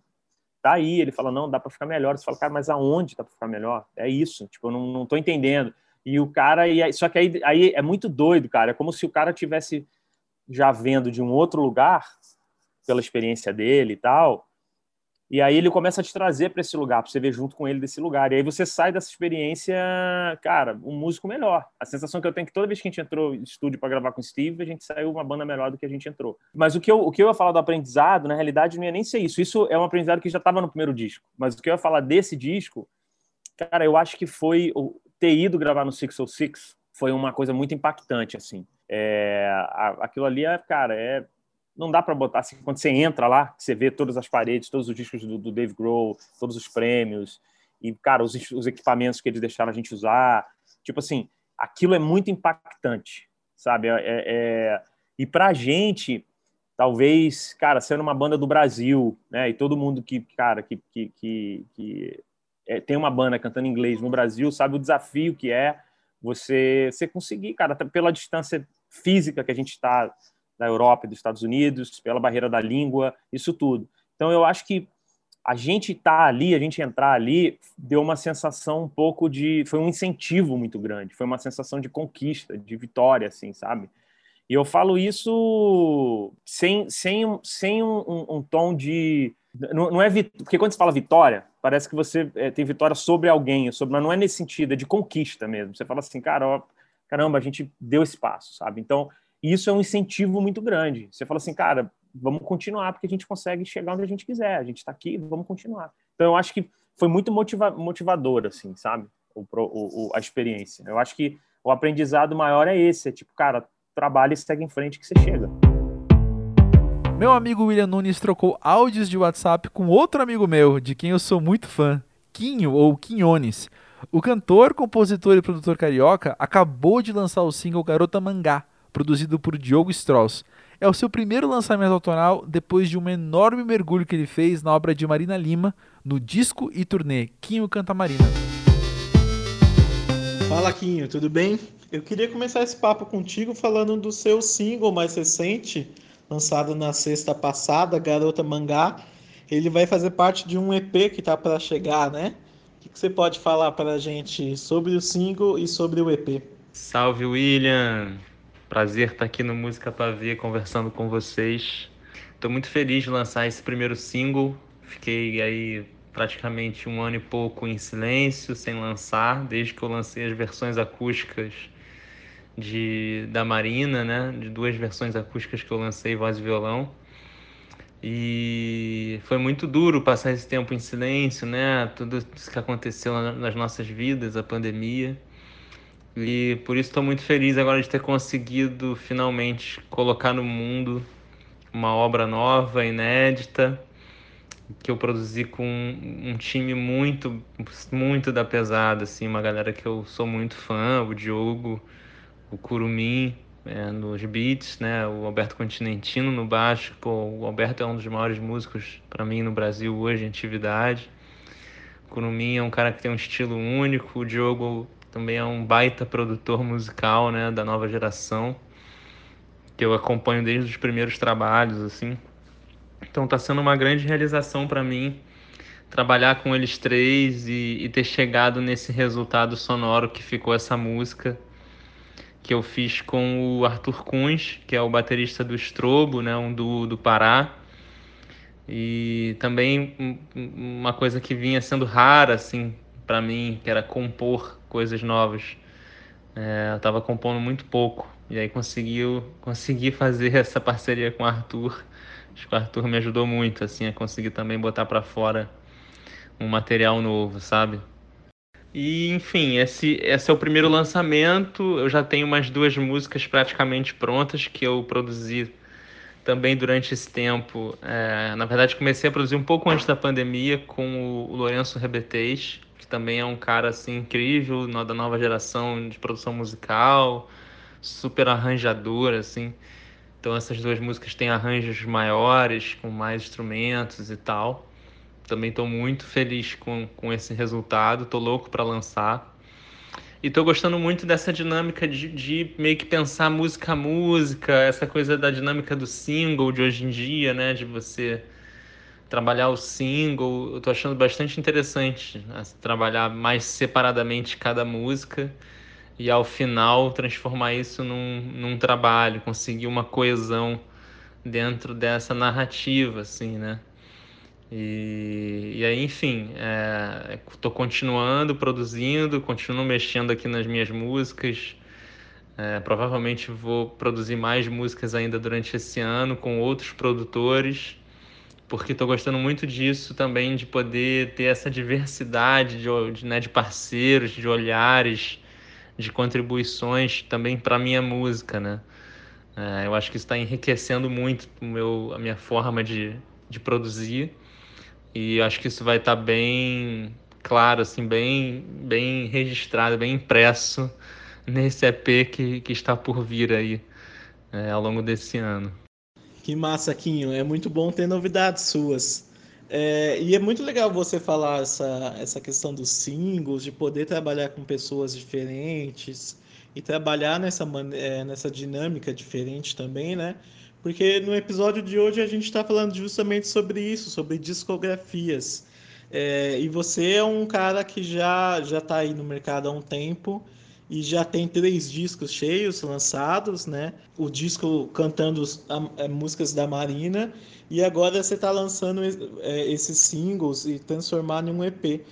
tá aí. Ele fala, não, dá para ficar melhor. Você fala, cara, mas aonde dá para ficar melhor? É isso, tipo, eu não, não tô entendendo. E o cara, e aí, só que aí, aí é muito doido, cara. É como se o cara tivesse já vendo de um outro lugar, pela experiência dele e tal, e aí ele começa a te trazer para esse lugar, para você ver junto com ele desse lugar. E aí você sai dessa experiência, cara, um músico melhor. A sensação que eu tenho é que toda vez que a gente entrou em estúdio para gravar com o Steve, a gente saiu uma banda melhor do que a gente entrou. Mas o que eu, o que eu ia falar do aprendizado, na realidade, não ia nem ser isso. Isso é um aprendizado que já estava no primeiro disco. Mas o que eu ia falar desse disco, cara, eu acho que foi ter ido gravar no 606 foi uma coisa muito impactante, assim. É, aquilo ali, é, cara, é não dá para botar assim, quando você entra lá, você vê todas as paredes, todos os discos do, do Dave Grohl, todos os prêmios, e cara, os, os equipamentos que eles deixaram a gente usar, tipo assim, aquilo é muito impactante, sabe? É, é... E pra gente, talvez, cara, sendo uma banda do Brasil, né? E todo mundo que, cara, que, que, que, que é, tem uma banda cantando inglês no Brasil sabe o desafio que é você, você conseguir, cara, pela distância física que a gente está da Europa e dos Estados Unidos, pela barreira da língua, isso tudo. Então, eu acho que a gente estar tá ali, a gente entrar ali, deu uma sensação um pouco de. Foi um incentivo muito grande, foi uma sensação de conquista, de vitória, assim, sabe? E eu falo isso sem, sem, sem um, um, um tom de. Não, não é vit... porque quando você fala vitória, parece que você é, tem vitória sobre alguém, sobre... mas não é nesse sentido, é de conquista mesmo. Você fala assim, cara, ó, caramba, a gente deu esse passo, sabe? Então, isso é um incentivo muito grande. Você fala assim, cara, vamos continuar porque a gente consegue chegar onde a gente quiser. A gente está aqui, vamos continuar. Então, eu acho que foi muito motiva motivador, assim, sabe? O, o, a experiência. Eu acho que o aprendizado maior é esse, é tipo, cara, trabalha e segue em frente que você chega. Meu amigo William Nunes trocou áudios de WhatsApp com outro amigo meu, de quem eu sou muito fã, Quinho ou Quinhones. O cantor, compositor e produtor carioca acabou de lançar o single Garota Mangá, produzido por Diogo Strauss. É o seu primeiro lançamento autoral depois de um enorme mergulho que ele fez na obra de Marina Lima, no disco e turnê Quinho Canta Marina. Fala Quinho, tudo bem? Eu queria começar esse papo contigo falando do seu single mais recente, lançado na sexta passada, Garota Mangá. Ele vai fazer parte de um EP que está para chegar, né? O que você pode falar para a gente sobre o single e sobre o EP? Salve, William! Prazer estar aqui no Música Ver conversando com vocês. Estou muito feliz de lançar esse primeiro single. Fiquei aí praticamente um ano e pouco em silêncio, sem lançar, desde que eu lancei as versões acústicas de da Marina, né? De duas versões acústicas que eu lancei, voz e violão. E foi muito duro passar esse tempo em silêncio, né? Tudo isso que aconteceu nas nossas vidas, a pandemia. E por isso estou muito feliz agora de ter conseguido finalmente colocar no mundo uma obra nova, inédita, que eu produzi com um time muito, muito da pesada, assim, uma galera que eu sou muito fã, o Diogo, o Curumim é, nos beats, né, o Alberto Continentino no baixo, pô, o Alberto é um dos maiores músicos para mim no Brasil hoje em atividade. O Curumim é um cara que tem um estilo único, o Diogo também é um baita produtor musical, né, da nova geração, que eu acompanho desde os primeiros trabalhos, assim. Então tá sendo uma grande realização para mim trabalhar com eles três e, e, ter chegado nesse resultado sonoro que ficou essa música que eu fiz com o Arthur Kunz, que é o baterista do Estrobo, né, um do, do Pará. E também uma coisa que vinha sendo rara assim para mim, que era compor coisas novas. É, eu estava compondo muito pouco e aí conseguiu consegui fazer essa parceria com o Arthur. Acho que o Arthur me ajudou muito assim a conseguir também botar para fora um material novo, sabe? E enfim, esse, esse é o primeiro lançamento. Eu já tenho umas duas músicas praticamente prontas que eu produzi também durante esse tempo. É, na verdade, comecei a produzir um pouco antes da pandemia com o, o Lourenço Rebetez, que também é um cara assim incrível, da nova geração de produção musical, super arranjador assim. Então essas duas músicas têm arranjos maiores, com mais instrumentos e tal. Também estou muito feliz com, com esse resultado, estou louco para lançar. E estou gostando muito dessa dinâmica de, de, meio que pensar música a música, essa coisa da dinâmica do single de hoje em dia, né? De você trabalhar o single, eu tô achando bastante interessante né? trabalhar mais separadamente cada música e ao final transformar isso num, num trabalho, conseguir uma coesão dentro dessa narrativa, assim, né? E, e aí, enfim, estou é, continuando produzindo, continuo mexendo aqui nas minhas músicas. É, provavelmente vou produzir mais músicas ainda durante esse ano com outros produtores porque estou gostando muito disso também, de poder ter essa diversidade de, de, né, de parceiros, de olhares, de contribuições também para a minha música, né? É, eu acho que isso está enriquecendo muito o meu, a minha forma de, de produzir e acho que isso vai estar tá bem claro, assim, bem, bem registrado, bem impresso nesse EP que, que está por vir aí é, ao longo desse ano. Que massa, Quinho. É muito bom ter novidades suas. É, e é muito legal você falar essa, essa questão dos singles, de poder trabalhar com pessoas diferentes e trabalhar nessa, é, nessa dinâmica diferente também, né? Porque no episódio de hoje a gente está falando justamente sobre isso, sobre discografias. É, e você é um cara que já já está aí no mercado há um tempo e já tem três discos cheios lançados, né? O disco cantando a, músicas da Marina e agora você está lançando é, esses singles e transformar em um EP.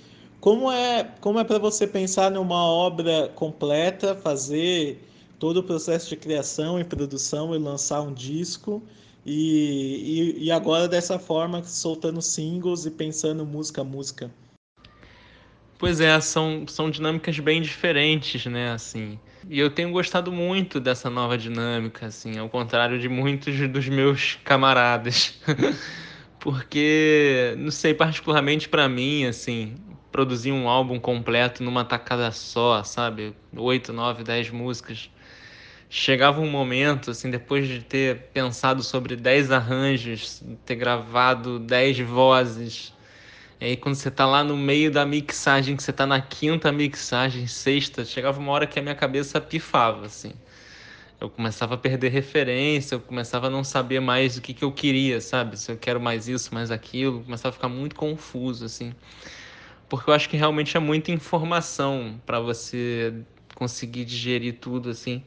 Como é como é para você pensar numa obra completa, fazer todo o processo de criação e produção e lançar um disco e, e, e agora dessa forma soltando singles e pensando música a música? Pois é, são, são dinâmicas bem diferentes, né, assim. E eu tenho gostado muito dessa nova dinâmica, assim, ao contrário de muitos dos meus camaradas. Porque, não sei, particularmente para mim, assim, produzir um álbum completo numa tacada só, sabe? Oito, nove, dez músicas. Chegava um momento, assim, depois de ter pensado sobre dez arranjos, ter gravado dez vozes, e aí quando você tá lá no meio da mixagem, que você tá na quinta mixagem, sexta, chegava uma hora que a minha cabeça pifava, assim. Eu começava a perder referência, eu começava a não saber mais o que, que eu queria, sabe? Se eu quero mais isso, mais aquilo, começava a ficar muito confuso, assim. Porque eu acho que realmente é muita informação para você conseguir digerir tudo, assim,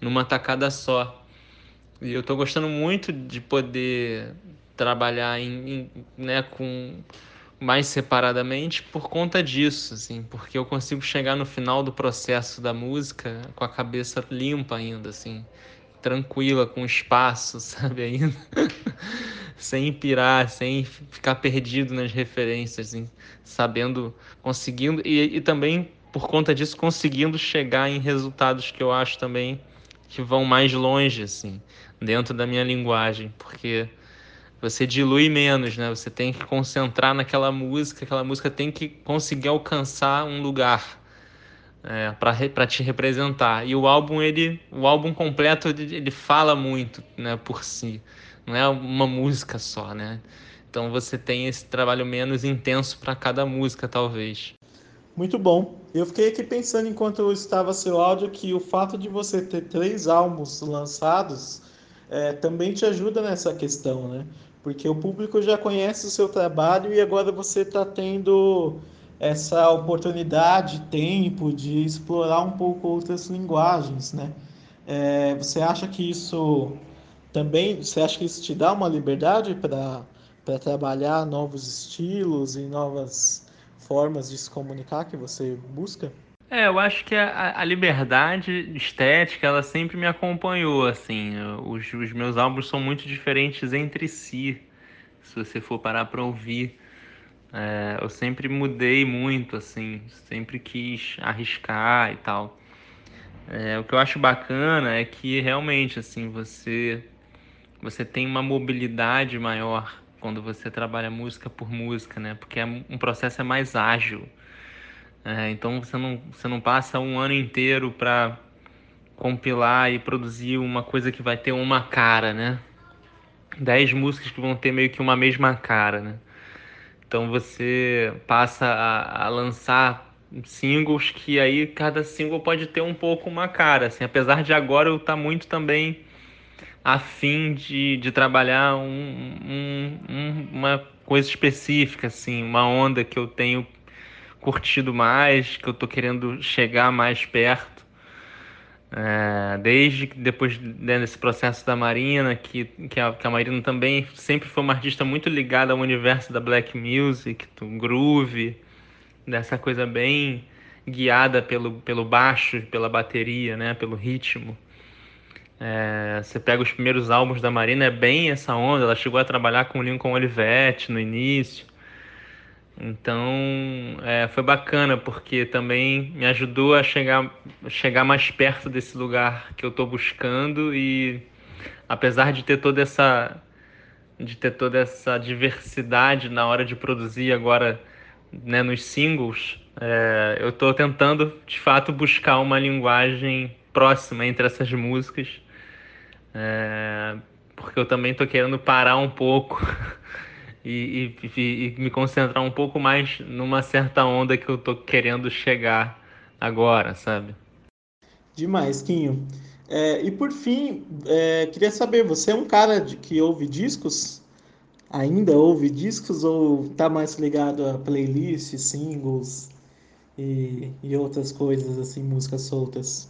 numa tacada só. E eu tô gostando muito de poder trabalhar em, em né, com mais separadamente por conta disso, assim, porque eu consigo chegar no final do processo da música com a cabeça limpa ainda, assim, tranquila, com espaço, sabe, ainda, sem pirar, sem ficar perdido nas referências, assim, sabendo, conseguindo, e, e também por conta disso conseguindo chegar em resultados que eu acho também que vão mais longe, assim, dentro da minha linguagem, porque você dilui menos, né? Você tem que concentrar naquela música, aquela música tem que conseguir alcançar um lugar é, para te representar. E o álbum ele, o álbum completo ele fala muito, né, por si. Não é uma música só, né? Então você tem esse trabalho menos intenso para cada música, talvez. Muito bom. Eu fiquei aqui pensando enquanto eu estava seu áudio que o fato de você ter três álbuns lançados é, também te ajuda nessa questão, né? Porque o público já conhece o seu trabalho e agora você está tendo essa oportunidade, tempo de explorar um pouco outras linguagens, né? É, você acha que isso também, você acha que isso te dá uma liberdade para trabalhar novos estilos e novas formas de se comunicar que você busca? É, eu acho que a, a, liberdade estética, ela sempre me acompanhou, assim. Os, os meus álbuns são muito diferentes entre si, se você for parar para ouvir. É, eu sempre mudei muito, assim, sempre quis arriscar e tal. É, o que eu acho bacana é que realmente, assim, você, você tem uma mobilidade maior quando você trabalha música por música, né? Porque é, um processo é mais ágil. É, então você não, você não passa um ano inteiro para compilar e produzir uma coisa que vai ter uma cara, né? Dez músicas que vão ter meio que uma mesma cara, né? Então você passa a, a lançar singles que aí cada single pode ter um pouco uma cara, assim, apesar de agora eu estar tá muito também afim de, de trabalhar um, um, um, uma coisa específica, assim, uma onda que eu tenho curtido mais, que eu tô querendo chegar mais perto. É, desde depois né, desse processo da Marina, que, que a, que, a, Marina também sempre foi uma artista muito ligada ao universo da black music, do groove, dessa coisa bem guiada pelo, pelo baixo, pela bateria, né, pelo ritmo. É, você pega os primeiros álbuns da Marina, é bem essa onda. Ela chegou a trabalhar com o Lincoln Olivetti no início. Então é, foi bacana porque também me ajudou a chegar, chegar mais perto desse lugar que eu estou buscando e apesar de ter toda essa de ter toda essa diversidade na hora de produzir agora né, nos singles, é, eu estou tentando de fato buscar uma linguagem próxima entre essas músicas, é, porque eu também estou querendo parar um pouco e, e, e, me concentrar um pouco mais numa certa onda que eu estou querendo chegar agora, sabe? Demais, Quinho. É, e por fim, é, queria saber, você é um cara de, que ouve discos? Ainda ouve discos ou tá mais ligado a playlists, singles e, e outras coisas, assim, músicas soltas?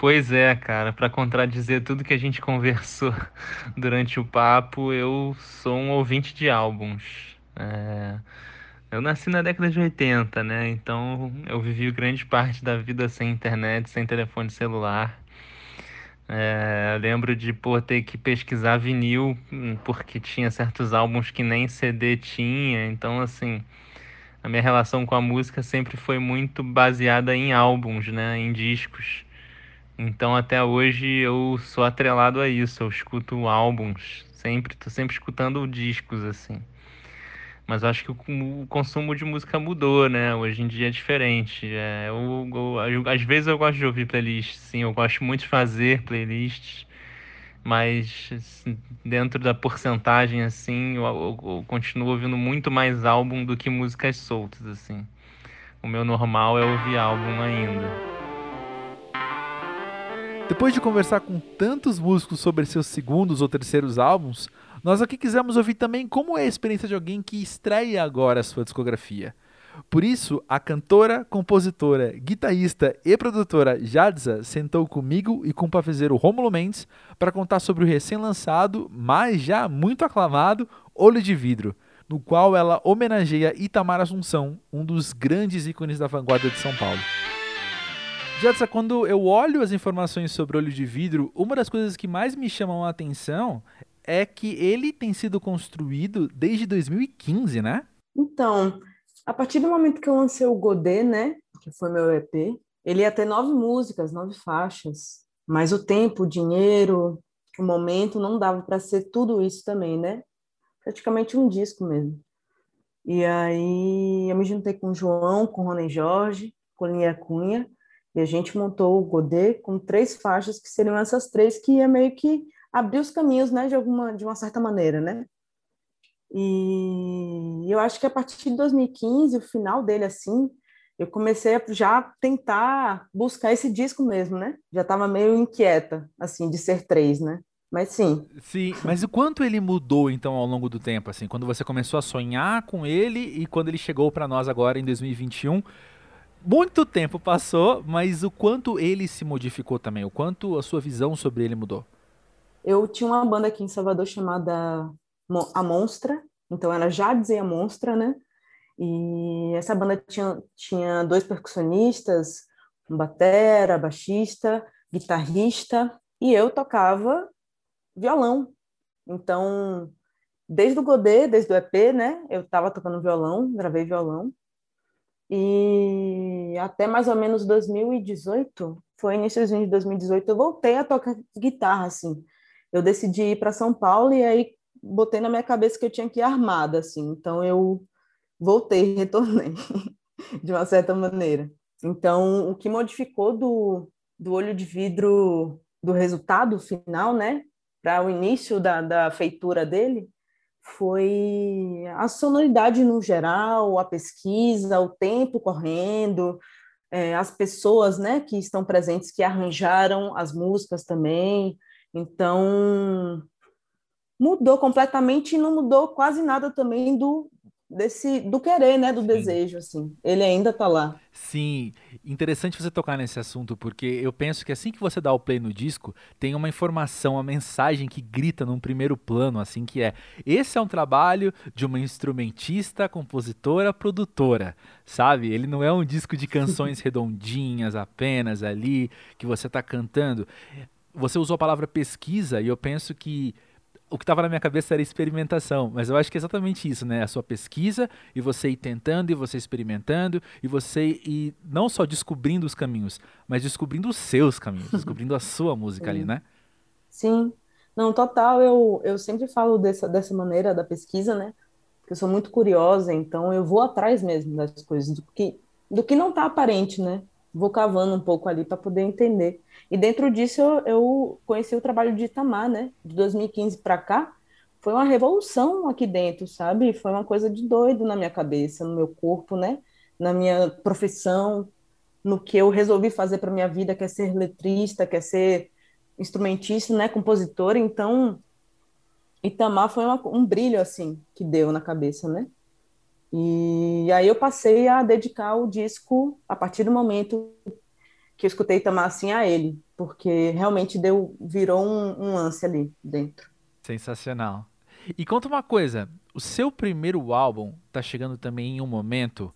Pois é, cara, para contradizer tudo que a gente conversou durante o papo, eu sou um ouvinte de álbuns. É... Eu nasci na década de 80, né? Então eu vivi grande parte da vida sem internet, sem telefone celular. É, lembro de pô, ter que pesquisar vinil, hum, porque tinha certos álbuns que nem CD tinha. Então, assim, a minha relação com a música sempre foi muito baseada em álbuns, né? Em discos. Então até hoje eu sou atrelado a isso, eu escuto álbuns, sempre, tô sempre escutando discos assim. Mas eu acho que o, consumo de música mudou, né? Hoje em dia é diferente. É, eu, eu, às vezes eu gosto de ouvir playlists, sim, eu gosto muito de fazer playlists, mas assim, dentro da porcentagem assim, eu, eu continuo ouvindo muito mais álbum do que músicas soltas assim. O meu normal é ouvir álbum ainda. Depois de conversar com tantos músicos sobre seus segundos ou terceiros álbuns, nós aqui quisemos ouvir também como é a experiência de alguém que estreia agora a sua discografia. Por isso, a cantora, compositora, guitarrista e produtora Jadza sentou comigo e com o pafezeiro Romulo Mendes para contar sobre o recém-lançado, mas já muito aclamado, Olho de Vidro, no qual ela homenageia Itamar Assunção, um dos grandes ícones da vanguarda de São Paulo. Jadsa, quando eu olho as informações sobre olho de vidro, uma das coisas que mais me chamam a atenção é que ele tem sido construído desde 2015, né? Então, a partir do momento que eu lancei o Godê, né, que foi meu EP, ele ia ter nove músicas, nove faixas, mas o tempo, o dinheiro, o momento não dava para ser tudo isso também, né? Praticamente um disco mesmo. E aí eu me juntei com o João, com o Rony Jorge, com o Lia Cunha, e a gente montou o Godê com três faixas que seriam essas três que ia meio que abrir os caminhos, né, de alguma de uma certa maneira, né? E eu acho que a partir de 2015, o final dele assim, eu comecei a já tentar buscar esse disco mesmo, né? Já estava meio inquieta assim de ser três, né? Mas sim. Sim, mas o quanto ele mudou então ao longo do tempo, assim, quando você começou a sonhar com ele e quando ele chegou para nós agora em 2021, muito tempo passou, mas o quanto ele se modificou também, o quanto a sua visão sobre ele mudou? Eu tinha uma banda aqui em Salvador chamada A Monstra, então ela já dizia Monstra, né? E essa banda tinha, tinha dois percussionistas, um batera, baixista, guitarrista, e eu tocava violão. Então, desde o Godê, desde o EP, né? Eu estava tocando violão, gravei violão. E até mais ou menos 2018, foi início de 2018, eu voltei a tocar guitarra, assim. Eu decidi ir para São Paulo e aí botei na minha cabeça que eu tinha que ir armada, assim. Então eu voltei, retornei, de uma certa maneira. Então, o que modificou do, do olho de vidro do resultado final, né, para o início da, da feitura dele, foi a sonoridade no geral, a pesquisa, o tempo correndo, é, as pessoas né, que estão presentes que arranjaram as músicas também. Então, mudou completamente e não mudou quase nada também do, desse do querer, né, do Sim. desejo, assim. Ele ainda está lá. Sim, interessante você tocar nesse assunto porque eu penso que assim que você dá o play no disco, tem uma informação, uma mensagem que grita num primeiro plano, assim que é: esse é um trabalho de uma instrumentista, compositora, produtora, sabe? Ele não é um disco de canções redondinhas apenas ali que você está cantando. Você usou a palavra pesquisa e eu penso que o que estava na minha cabeça era experimentação, mas eu acho que é exatamente isso, né? A sua pesquisa e você ir tentando e você experimentando e você ir não só descobrindo os caminhos, mas descobrindo os seus caminhos, descobrindo a sua música ali, né? Sim. Não, total, eu, eu sempre falo dessa, dessa maneira da pesquisa, né? que eu sou muito curiosa, então eu vou atrás mesmo das coisas, do que, do que não está aparente, né? Vou cavando um pouco ali para poder entender. E dentro disso eu, eu, conheci o trabalho de Itamar, né? De 2015 para cá, foi uma revolução aqui dentro, sabe? Foi uma coisa de doido na minha cabeça, no meu corpo, né? Na minha profissão, no que eu resolvi fazer para minha vida, que é ser letrista, que é ser instrumentista, né? Compositora. Então, Itamar foi uma, um brilho assim que deu na cabeça, né? E aí eu passei a dedicar o disco a partir do momento que eu escutei Itamar assim a ele, porque realmente deu virou um, um lance ali dentro. Sensacional. E conta uma coisa, o seu primeiro álbum está chegando também em um momento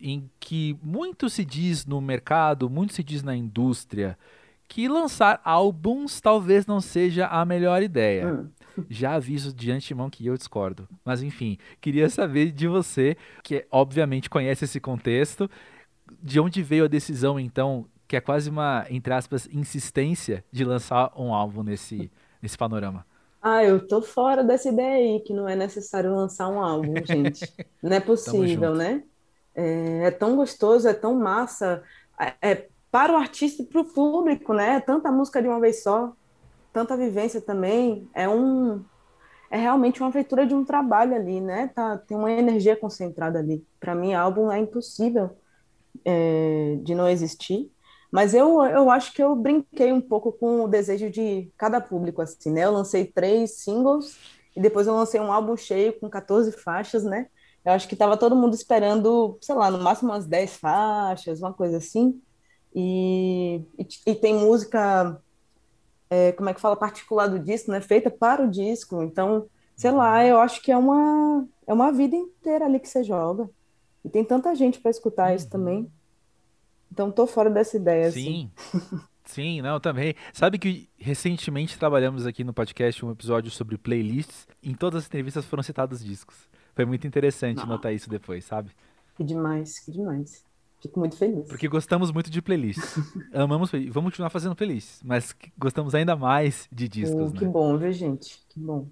em que muito se diz no mercado, muito se diz na indústria, que lançar álbuns talvez não seja a melhor ideia. Hum. Já aviso de antemão que eu discordo. Mas enfim, queria saber de você, que obviamente conhece esse contexto, de onde veio a decisão, então, que é quase uma, entre aspas, insistência de lançar um álbum nesse, nesse panorama? Ah, eu tô fora dessa ideia aí, que não é necessário lançar um álbum, gente. Não é possível, né? É, é, tão gostoso, é tão massa. É, é para o artista e para o público, né? Tanta música de uma vez só tanta vivência também, é um é realmente uma feitura de um trabalho ali, né? Tá, tem uma energia concentrada ali. Para mim, álbum é impossível é, de não existir. Mas eu, eu acho que eu brinquei um pouco com o desejo de cada público, assim, né? Eu lancei três singles e depois eu lancei um álbum cheio com 14 faixas, né? Eu acho que estava todo mundo esperando, sei lá, no máximo umas 10 faixas, uma coisa assim. E, e, e tem música é, como é que fala, particular do disco, né? Feita para o disco. Então, sei lá, eu acho que é uma, é uma vida inteira ali que você joga. E tem tanta gente para escutar uhum. isso também. Então, tô fora dessa ideia. Sim. Assim. Sim, não, também. Sabe que recentemente trabalhamos aqui no podcast um episódio sobre playlists. Em todas as entrevistas foram citados discos. Foi muito interessante notar isso depois, sabe? Que demais, que demais. Fico muito feliz. Porque gostamos muito de playlists. Amamos Vamos continuar fazendo playlists, mas gostamos ainda mais de discos, oh, Que né? bom, viu, gente? Que bom.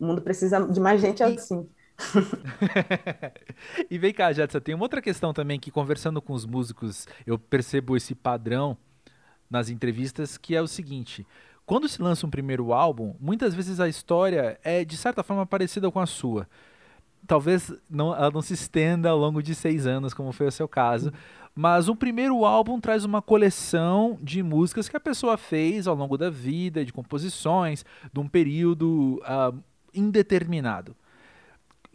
O mundo precisa de mais gente assim. e vem cá, Jetson, tem uma outra questão também que conversando com os músicos, eu percebo esse padrão nas entrevistas, que é o seguinte: quando se lança um primeiro álbum, muitas vezes a história é de certa forma parecida com a sua talvez não, ela não se estenda ao longo de seis anos, como foi o seu caso. Mas o primeiro álbum traz uma coleção de músicas que a pessoa fez ao longo da vida, de composições, de um período uh, indeterminado.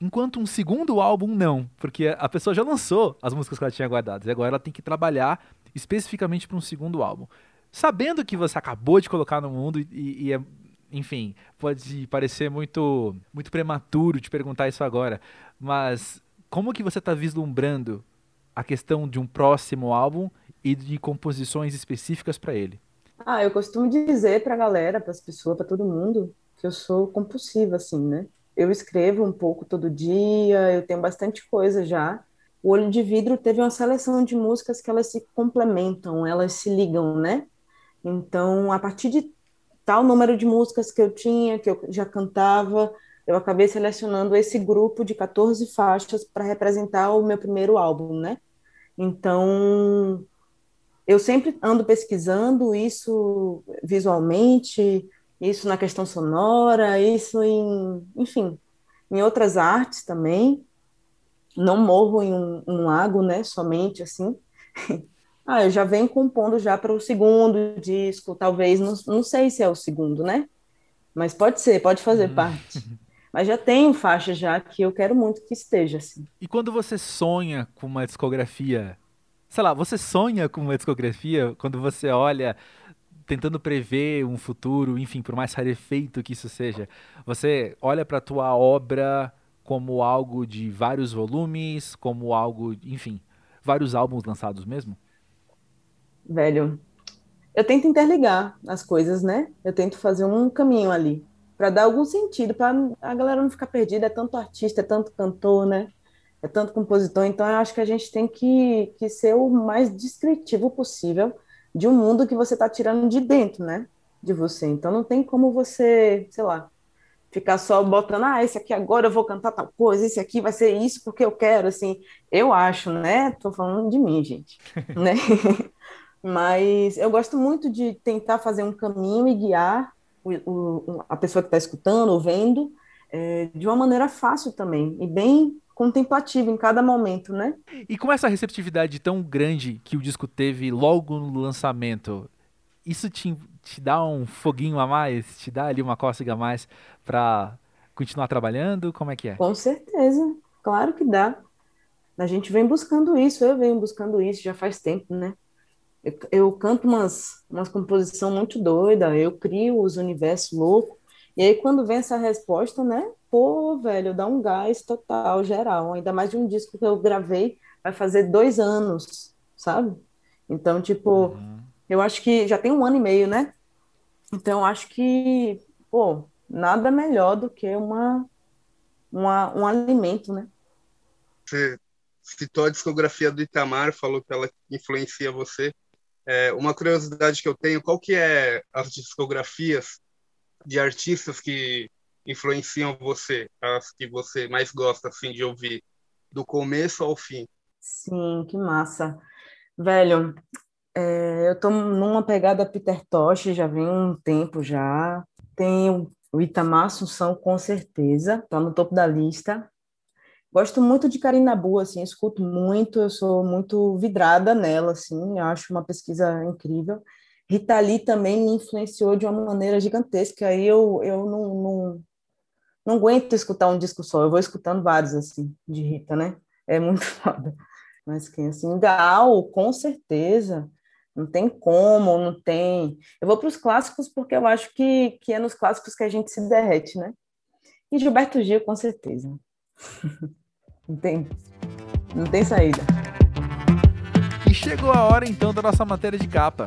Enquanto um segundo álbum, não, porque a pessoa já lançou as músicas que ela tinha guardadas e agora ela tem que trabalhar especificamente para um segundo álbum. Sabendo que você acabou de colocar no mundo e, e é enfim, pode parecer muito, muito prematuro te perguntar isso agora, mas como que você está vislumbrando a questão de um próximo álbum e de composições específicas para ele? Ah, eu costumo dizer para a galera, para as pessoas, para todo mundo, que eu sou compulsiva, assim, né? Eu escrevo um pouco todo dia, eu tenho bastante coisa já. O Olho de Vidro teve uma seleção de músicas que elas se complementam, elas se ligam, né? Então, a partir de tal número de músicas que eu tinha, que eu já cantava, eu acabei selecionando esse grupo de 14 faixas para representar o meu primeiro álbum, né? Então, eu sempre ando pesquisando isso visualmente, isso na questão sonora, isso em, enfim, em outras artes também. Não morro em um, um lago, né? Somente assim. Ah, eu já venho compondo já para o segundo disco, talvez, não, não sei se é o segundo, né? Mas pode ser, pode fazer hum. parte. Mas já tenho faixa já que eu quero muito que esteja assim. E quando você sonha com uma discografia, sei lá, você sonha com uma discografia quando você olha tentando prever um futuro, enfim, por mais rarefeito que isso seja, você olha para a tua obra como algo de vários volumes, como algo, enfim, vários álbuns lançados mesmo? Velho, eu tento interligar as coisas, né? Eu tento fazer um caminho ali para dar algum sentido, para a galera não ficar perdida. É tanto artista, é tanto cantor, né? É tanto compositor. Então, eu acho que a gente tem que, que ser o mais descritivo possível de um mundo que você está tirando de dentro, né? De você. Então, não tem como você, sei lá, ficar só botando, ah, esse aqui agora eu vou cantar tal coisa, esse aqui vai ser isso porque eu quero, assim, eu acho, né? Tô falando de mim, gente, né? Mas eu gosto muito de tentar fazer um caminho e guiar o, o, a pessoa que está escutando ou vendo é, de uma maneira fácil também e bem contemplativa em cada momento, né? E com essa receptividade tão grande que o disco teve logo no lançamento, isso te, te dá um foguinho a mais, te dá ali uma cócega a mais para continuar trabalhando? Como é que é? Com certeza, claro que dá. A gente vem buscando isso, eu venho buscando isso já faz tempo, né? Eu, eu canto umas, umas composição muito doida, eu crio os universos loucos, e aí quando vem essa resposta, né? Pô, velho, dá um gás total, geral. Ainda mais de um disco que eu gravei, vai fazer dois anos, sabe? Então, tipo, uhum. eu acho que já tem um ano e meio, né? Então, acho que, pô, nada melhor do que uma, uma, um alimento, né? Você citou a discografia do Itamar, falou que ela influencia você. É, uma curiosidade que eu tenho, qual que é as discografias de artistas que influenciam você, as que você mais gosta assim de ouvir, do começo ao fim? Sim, que massa. Velho, é, eu tô numa pegada Peter Tosh, já vem um tempo já. Tem o Itamar Assunção, com certeza, tá no topo da lista. Gosto muito de Karinabu, assim, escuto muito, eu sou muito vidrada nela, assim, acho uma pesquisa incrível. Rita Lee também me influenciou de uma maneira gigantesca, aí eu, eu não, não, não aguento escutar um disco só, eu vou escutando vários, assim, de Rita, né? É muito foda. Mas quem, assim, Gal, com certeza, não tem como, não tem... Eu vou para os clássicos porque eu acho que, que é nos clássicos que a gente se derrete, né? E Gilberto Gil, com certeza. não tem, não tem saída. E chegou a hora, então, da nossa matéria de capa.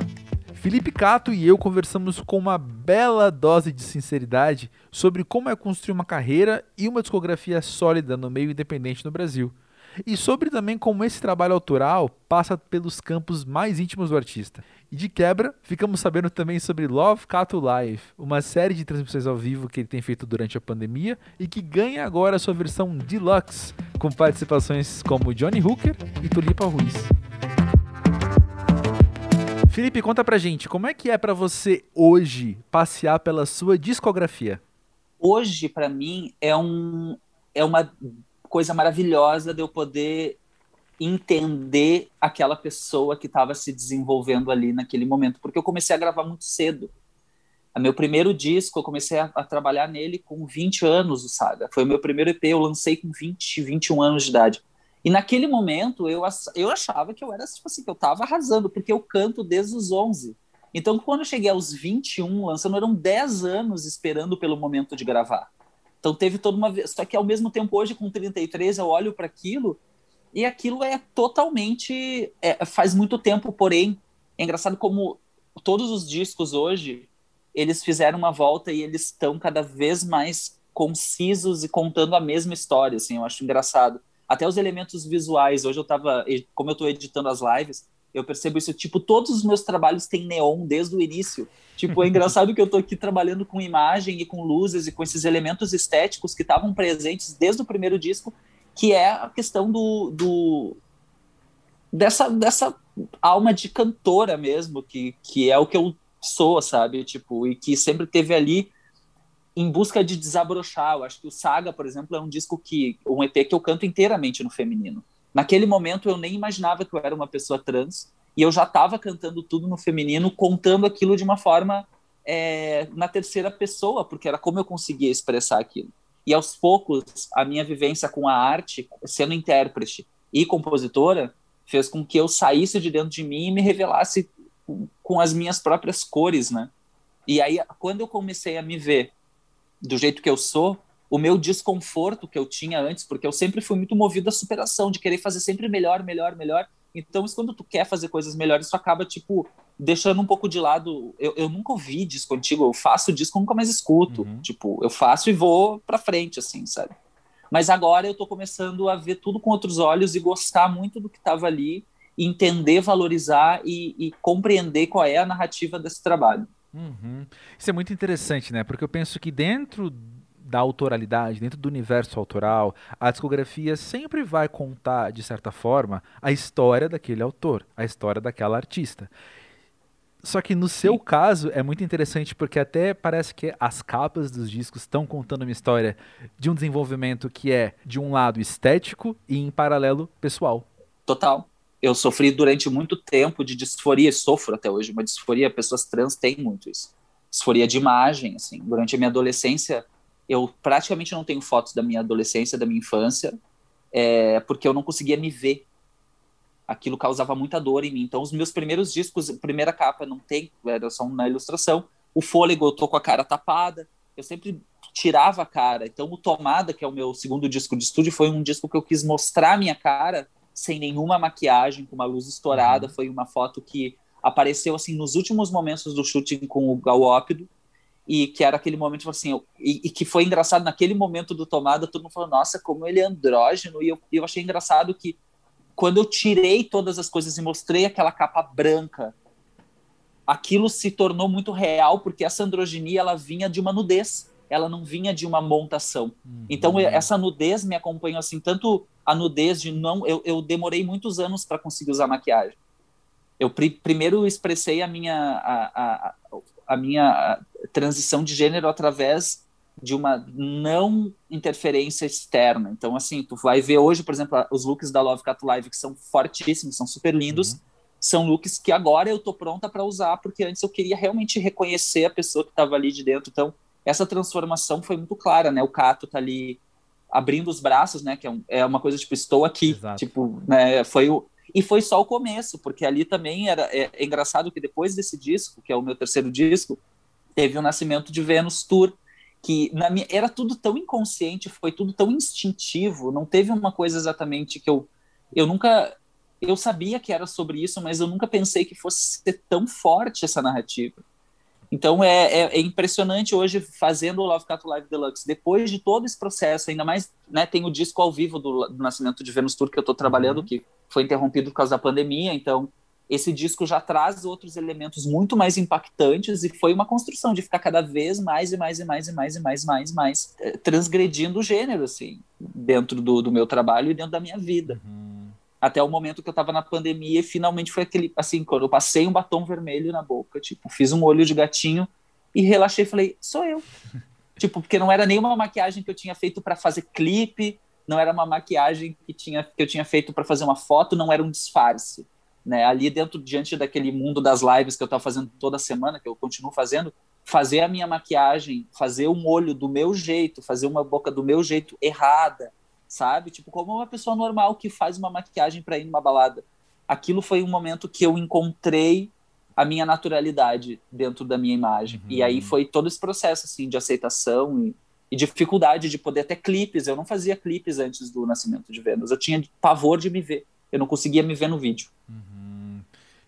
Felipe Cato e eu conversamos com uma bela dose de sinceridade sobre como é construir uma carreira e uma discografia sólida no meio independente no Brasil. E sobre também como esse trabalho autoral passa pelos campos mais íntimos do artista. E de quebra, ficamos sabendo também sobre Love Cato Live, uma série de transmissões ao vivo que ele tem feito durante a pandemia e que ganha agora sua versão deluxe, com participações como Johnny Hooker e Tulipa Ruiz. Felipe, conta pra gente, como é que é para você hoje passear pela sua discografia? Hoje, para mim, é, um, é uma coisa maravilhosa de eu poder entender aquela pessoa que estava se desenvolvendo ali naquele momento, porque eu comecei a gravar muito cedo. Meu primeiro disco, eu comecei a, a, trabalhar nele com 20 anos, o Saga. Foi o meu primeiro EP, eu lancei com 20, 21 anos de idade. E naquele momento eu, eu achava que eu era tipo assim, que eu estava arrasando, porque eu canto desde os 11. Então, quando eu cheguei aos 21, lançando, eram 10 anos esperando pelo momento de gravar. Então, teve toda uma. Só que ao mesmo tempo, hoje, com 33, eu olho para aquilo e aquilo é totalmente. É, faz muito tempo, porém, é engraçado como todos os discos hoje eles fizeram uma volta e eles estão cada vez mais concisos e contando a mesma história. Assim, eu acho engraçado até os elementos visuais. Hoje eu estava, como eu estou editando as lives, eu percebo isso. Tipo, todos os meus trabalhos têm neon desde o início. Tipo, é engraçado que eu estou aqui trabalhando com imagem e com luzes e com esses elementos estéticos que estavam presentes desde o primeiro disco, que é a questão do, do dessa, dessa alma de cantora mesmo, que, que é o que eu sou, sabe? Tipo, e que sempre teve ali em busca de desabrochar. Eu acho que o Saga, por exemplo, é um disco que um EP que eu canto inteiramente no feminino. Naquele momento eu nem imaginava que eu era uma pessoa trans e eu já estava cantando tudo no feminino, contando aquilo de uma forma é, na terceira pessoa, porque era como eu conseguia expressar aquilo. E aos poucos a minha vivência com a arte, sendo intérprete e compositora, fez com que eu saísse de dentro de mim e me revelasse com as minhas próprias cores, né? E aí, quando eu comecei a me ver do jeito que eu sou, o meu desconforto que eu tinha antes, porque eu sempre fui muito movido à superação, de querer fazer sempre melhor, melhor, melhor. Então, quando tu quer fazer coisas melhores, tu acaba, tipo, deixando um pouco de lado. Eu, eu nunca ouvi disco antigo, eu faço disco, nunca mais escuto. Uhum. Tipo, eu faço e vou pra frente, assim, sabe? Mas agora eu tô começando a ver tudo com outros olhos e gostar muito do que tava ali, entender, valorizar e, e compreender qual é a narrativa desse trabalho. Uhum. Isso é muito interessante, né? Porque eu penso que dentro da autoralidade, dentro do universo autoral, a discografia sempre vai contar, de certa forma, a história daquele autor, a história daquela artista. Só que no seu caso é muito interessante porque até parece que as capas dos discos estão contando uma história de um desenvolvimento que é, de um lado, estético e, em paralelo, pessoal. Total. Eu sofri durante muito tempo de disforia, sofro até hoje, uma disforia, pessoas trans têm muito isso. Disforia de imagem, assim. Durante a minha adolescência, eu praticamente não tenho fotos da minha adolescência, da minha infância, é, porque eu não conseguia me ver aquilo causava muita dor em mim. Então, os meus primeiros discos, primeira capa não tem, era só na ilustração. O fôlego, eu tô com a cara tapada. Eu sempre tirava a cara. Então, o Tomada, que é o meu segundo disco de estúdio, foi um disco que eu quis mostrar a minha cara sem nenhuma maquiagem, com uma luz estourada. Uhum. Foi uma foto que apareceu assim nos últimos momentos do shooting com o Galópido e que era aquele momento tipo assim, eu, e, e, que foi engraçado naquele momento do tomada, todo mundo falou, nossa, como ele é andrógeno, e eu, eu achei engraçado que quando eu tirei todas as coisas e mostrei aquela capa branca, aquilo se tornou muito real, porque essa androginia ela vinha de uma nudez, ela não vinha de uma montação. Uhum. Então essa nudez me acompanhou assim, tanto a nudez de não, eu, eu demorei muitos anos para conseguir usar maquiagem. Eu pr primeiro expressei a minha a, a, a minha transição de gênero através de uma não interferência externa. Então, assim, tu vai ver hoje, por exemplo, os looks da Love Cat Live, que são fortíssimos, são super lindos, uhum. são looks que agora eu tô pronta para usar, porque antes eu queria realmente reconhecer a pessoa que estava ali de dentro. Então, essa transformação foi muito clara, né? O Cato tá ali abrindo os braços, né? Que é, um, é uma coisa tipo, estou aqui. Exato. Tipo, né? Foi o. E foi só o começo, porque ali também era. É, é engraçado que depois desse disco, que é o meu terceiro disco, teve o nascimento de Vênus Tour, que na minha, era tudo tão inconsciente, foi tudo tão instintivo, não teve uma coisa exatamente que eu eu nunca eu sabia que era sobre isso, mas eu nunca pensei que fosse ser tão forte essa narrativa. Então é, é, é impressionante hoje fazendo o Love Cat Live Deluxe, depois de todo esse processo, ainda mais, né, tem o disco ao vivo do, do Nascimento de Vênus Tour que eu estou trabalhando, uhum. que foi interrompido por causa da pandemia, então esse disco já traz outros elementos muito mais impactantes e foi uma construção de ficar cada vez mais e mais e mais e mais e mais e mais, mais eh, transgredindo o gênero, assim, dentro do, do meu trabalho e dentro da minha vida. Uhum. Até o momento que eu tava na pandemia e finalmente foi aquele, assim, quando eu passei um batom vermelho na boca, tipo, fiz um olho de gatinho e relaxei e falei, sou eu. tipo, porque não era nenhuma maquiagem que eu tinha feito para fazer clipe, não era uma maquiagem que, tinha, que eu tinha feito para fazer uma foto, não era um disfarce né, ali dentro, diante daquele mundo das lives que eu estava fazendo toda semana, que eu continuo fazendo, fazer a minha maquiagem, fazer um olho do meu jeito, fazer uma boca do meu jeito errada, sabe? Tipo, como uma pessoa normal que faz uma maquiagem para ir numa balada. Aquilo foi um momento que eu encontrei a minha naturalidade dentro da minha imagem. Uhum. E aí foi todo esse processo, assim, de aceitação e, e dificuldade de poder ter clipes. Eu não fazia clipes antes do nascimento de Vênus. Eu tinha pavor de me ver. Eu não conseguia me ver no vídeo. Uhum.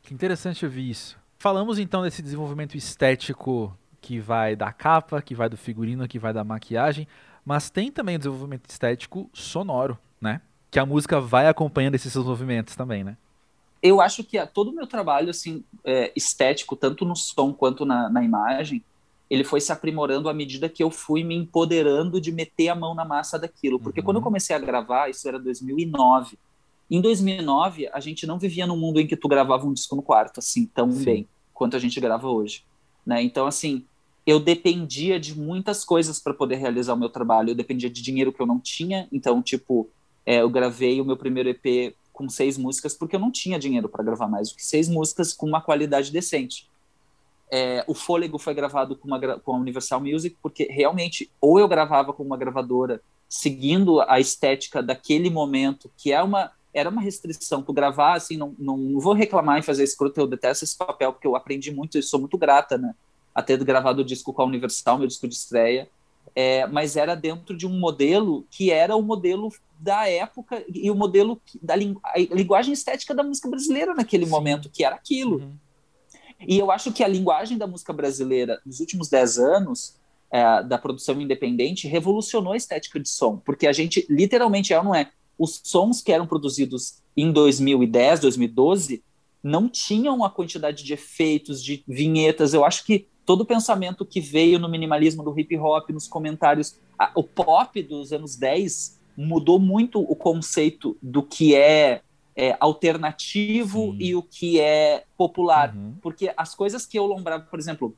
Que interessante ouvir isso. Falamos então desse desenvolvimento estético que vai da capa, que vai do figurino, que vai da maquiagem, mas tem também o desenvolvimento estético sonoro, né? Que a música vai acompanhando esses seus movimentos também, né? Eu acho que todo o meu trabalho assim é, estético, tanto no som quanto na, na imagem, ele foi se aprimorando à medida que eu fui me empoderando de meter a mão na massa daquilo. Porque uhum. quando eu comecei a gravar, isso era 2009, em 2009, a gente não vivia num mundo em que tu gravava um disco no quarto, assim, tão Sim. bem quanto a gente grava hoje. Né? Então, assim, eu dependia de muitas coisas para poder realizar o meu trabalho. Eu dependia de dinheiro que eu não tinha. Então, tipo, é, eu gravei o meu primeiro EP com seis músicas porque eu não tinha dinheiro para gravar mais do que seis músicas com uma qualidade decente. É, o Fôlego foi gravado com, uma, com a Universal Music porque realmente ou eu gravava com uma gravadora seguindo a estética daquele momento, que é uma era uma restrição. Tu gravar, assim, não, não, não vou reclamar em fazer escroto, eu detesto esse papel, porque eu aprendi muito e sou muito grata, né? A ter gravado o disco com a Universal, meu disco de estreia. É, mas era dentro de um modelo que era o modelo da época e o modelo da lingu linguagem estética da música brasileira naquele Sim. momento, que era aquilo. Uhum. E eu acho que a linguagem da música brasileira nos últimos dez anos é, da produção independente revolucionou a estética de som, porque a gente literalmente é ou não é os sons que eram produzidos em 2010, 2012, não tinham a quantidade de efeitos, de vinhetas. Eu acho que todo o pensamento que veio no minimalismo do hip hop, nos comentários, a, o pop dos anos 10 mudou muito o conceito do que é, é alternativo Sim. e o que é popular. Uhum. Porque as coisas que eu lombrava, por exemplo,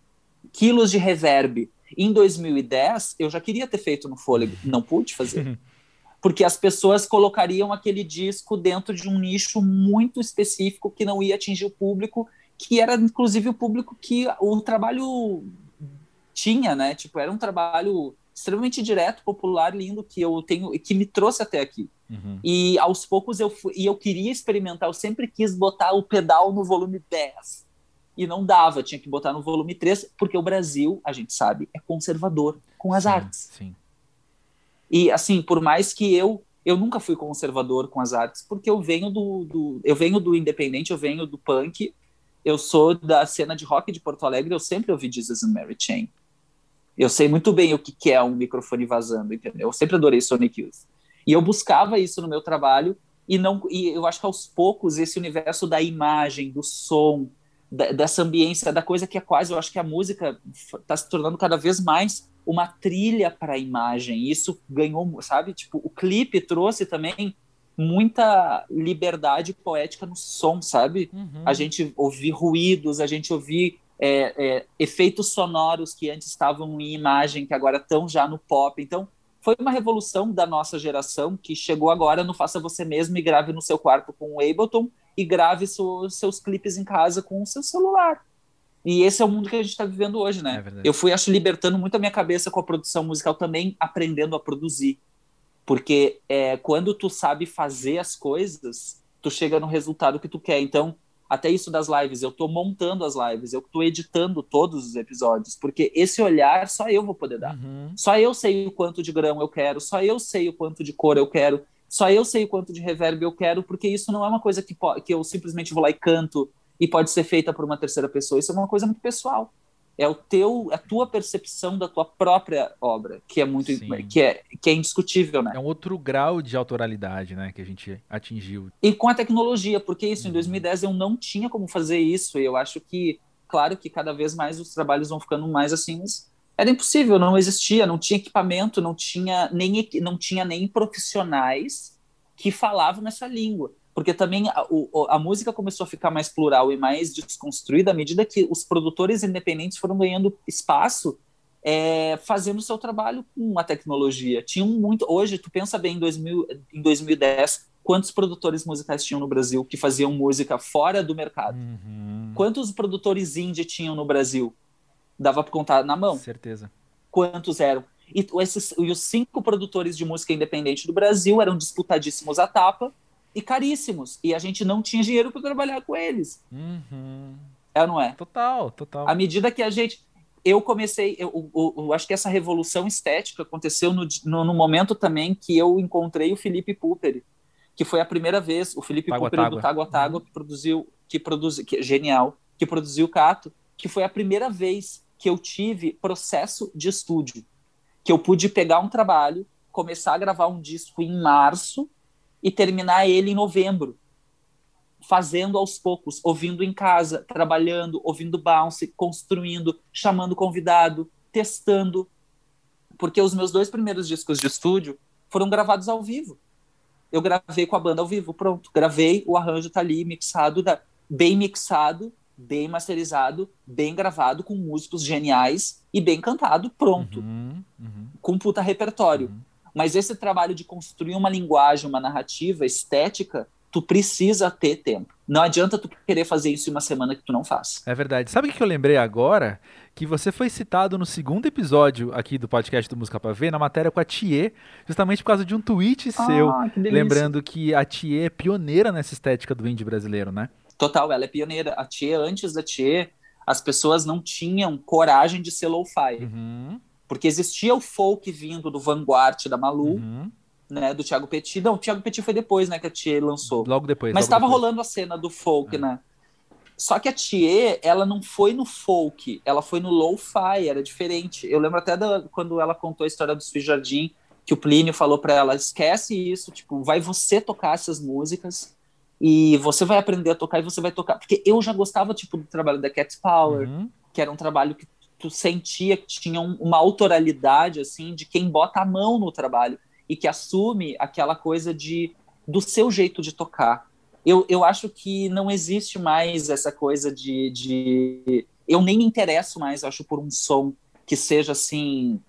quilos de reverb, em 2010 eu já queria ter feito no fôlego, não pude fazer. Porque as pessoas colocariam aquele disco dentro de um nicho muito específico que não ia atingir o público que era inclusive o público que o trabalho tinha, né? Tipo, era um trabalho extremamente direto, popular, lindo que eu tenho que me trouxe até aqui. Uhum. E aos poucos eu fui, e eu queria experimentar, eu sempre quis botar o pedal no volume 10. E não dava, tinha que botar no volume 3, porque o Brasil, a gente sabe, é conservador com as sim, artes. Sim. E assim, por mais que eu eu nunca fui conservador com as artes, porque eu venho do, do eu venho do independente, eu venho do punk, eu sou da cena de rock de Porto Alegre, eu sempre ouvi Jesus and Mary Chain. Eu sei muito bem o que é um microfone vazando, entendeu? Eu sempre adorei Sonic Youth. E eu buscava isso no meu trabalho e não e eu acho que aos poucos esse universo da imagem, do som, da, dessa ambiência, da coisa que é quase, eu acho que a música está se tornando cada vez mais uma trilha para a imagem. Isso ganhou, sabe? Tipo, o clipe trouxe também muita liberdade poética no som, sabe? Uhum. A gente ouvir ruídos, a gente ouvir é, é, efeitos sonoros que antes estavam em imagem, que agora estão já no pop. Então, foi uma revolução da nossa geração que chegou agora no Faça Você Mesmo e grave no seu quarto com o Ableton e grave seus, seus clipes em casa com o seu celular. E esse é o mundo que a gente está vivendo hoje, né? É eu fui, acho, libertando muito a minha cabeça com a produção musical também, aprendendo a produzir. Porque é, quando tu sabe fazer as coisas, tu chega no resultado que tu quer. Então, até isso das lives, eu tô montando as lives, eu tô editando todos os episódios, porque esse olhar só eu vou poder dar. Uhum. Só eu sei o quanto de grão eu quero, só eu sei o quanto de cor eu quero, só eu sei o quanto de reverb eu quero, porque isso não é uma coisa que, que eu simplesmente vou lá e canto e pode ser feita por uma terceira pessoa, isso é uma coisa muito pessoal é o teu, a tua percepção da tua própria obra, que é muito, que é, que é indiscutível, né? É um outro grau de autoralidade, né, que a gente atingiu. E com a tecnologia, porque isso, uhum. em 2010 eu não tinha como fazer isso, e eu acho que, claro que cada vez mais os trabalhos vão ficando mais assim, era impossível, não existia, não tinha equipamento, não tinha nem, não tinha nem profissionais que falavam nessa língua porque também a, a, música começou a ficar mais plural e mais desconstruída à medida que os produtores independentes foram ganhando espaço é, fazendo o seu trabalho com a tecnologia. Tinham muito. Hoje, tu pensa bem, em, 2000, em 2010, quantos produtores musicais tinham no Brasil que faziam música fora do mercado? Uhum. Quantos produtores indie tinham no Brasil? Dava para contar na mão. Certeza. Quantos eram? E, esses, e os cinco produtores de música independente do Brasil eram disputadíssimos à tapa e caríssimos. E a gente não tinha dinheiro para trabalhar com eles. Uhum. É ou não é? Total, total. À medida que a gente. Eu comecei, eu, eu, eu acho que essa revolução estética aconteceu no, no, no, momento também que eu encontrei o Felipe Puperi, que foi a primeira vez, o Felipe Tágua, Puperi do Tágua Tágua, uhum. que produziu, que produziu, que, genial, que produziu o Cato, que foi a primeira vez que eu tive processo de estúdio, que eu pude pegar um trabalho, começar a gravar um disco em março, e terminar ele em novembro, fazendo aos poucos, ouvindo em casa, trabalhando, ouvindo bounce, construindo, chamando convidado, testando, porque os meus dois primeiros discos de estúdio foram gravados ao vivo. Eu gravei com a banda ao vivo, pronto, gravei, o arranjo tá ali mixado, bem mixado, bem masterizado, bem gravado, com músicos geniais e bem cantado, pronto. Uhum, uhum. Com puta repertório. Uhum. Mas esse trabalho de construir uma linguagem, uma narrativa estética, tu precisa ter tempo. Não adianta tu querer fazer isso em uma semana que tu não faz. É verdade. Sabe o que eu lembrei agora? Que você foi citado no segundo episódio aqui do podcast do Música Pra Ver, na matéria com a Thier, justamente por causa de um tweet ah, seu, que lembrando que a Thier é pioneira nessa estética do indie brasileiro, né? Total, ela é pioneira. A Thier, antes da Thier, as pessoas não tinham coragem de ser lo-fi. Uhum. Porque existia o folk vindo do Vanguard da Malu, uhum. né? Do Thiago Petit. Não, o Thiago Petit foi depois, né? Que a Thier lançou. Logo depois. Mas estava rolando a cena do folk, é. né? Só que a Thier, ela não foi no folk, ela foi no lo-fi, era diferente. Eu lembro até da, quando ela contou a história do Sui Jardim, que o Plínio falou para ela: esquece isso, tipo, vai você tocar essas músicas e você vai aprender a tocar e você vai tocar. Porque eu já gostava, tipo, do trabalho da Cat Power, uhum. que era um trabalho que tu sentia que tinha um, uma autoralidade assim de quem bota a mão no trabalho e que assume aquela coisa de do seu jeito de tocar. Eu, eu acho que não existe mais essa coisa de, de eu nem me interesso mais, acho, por um som que seja assim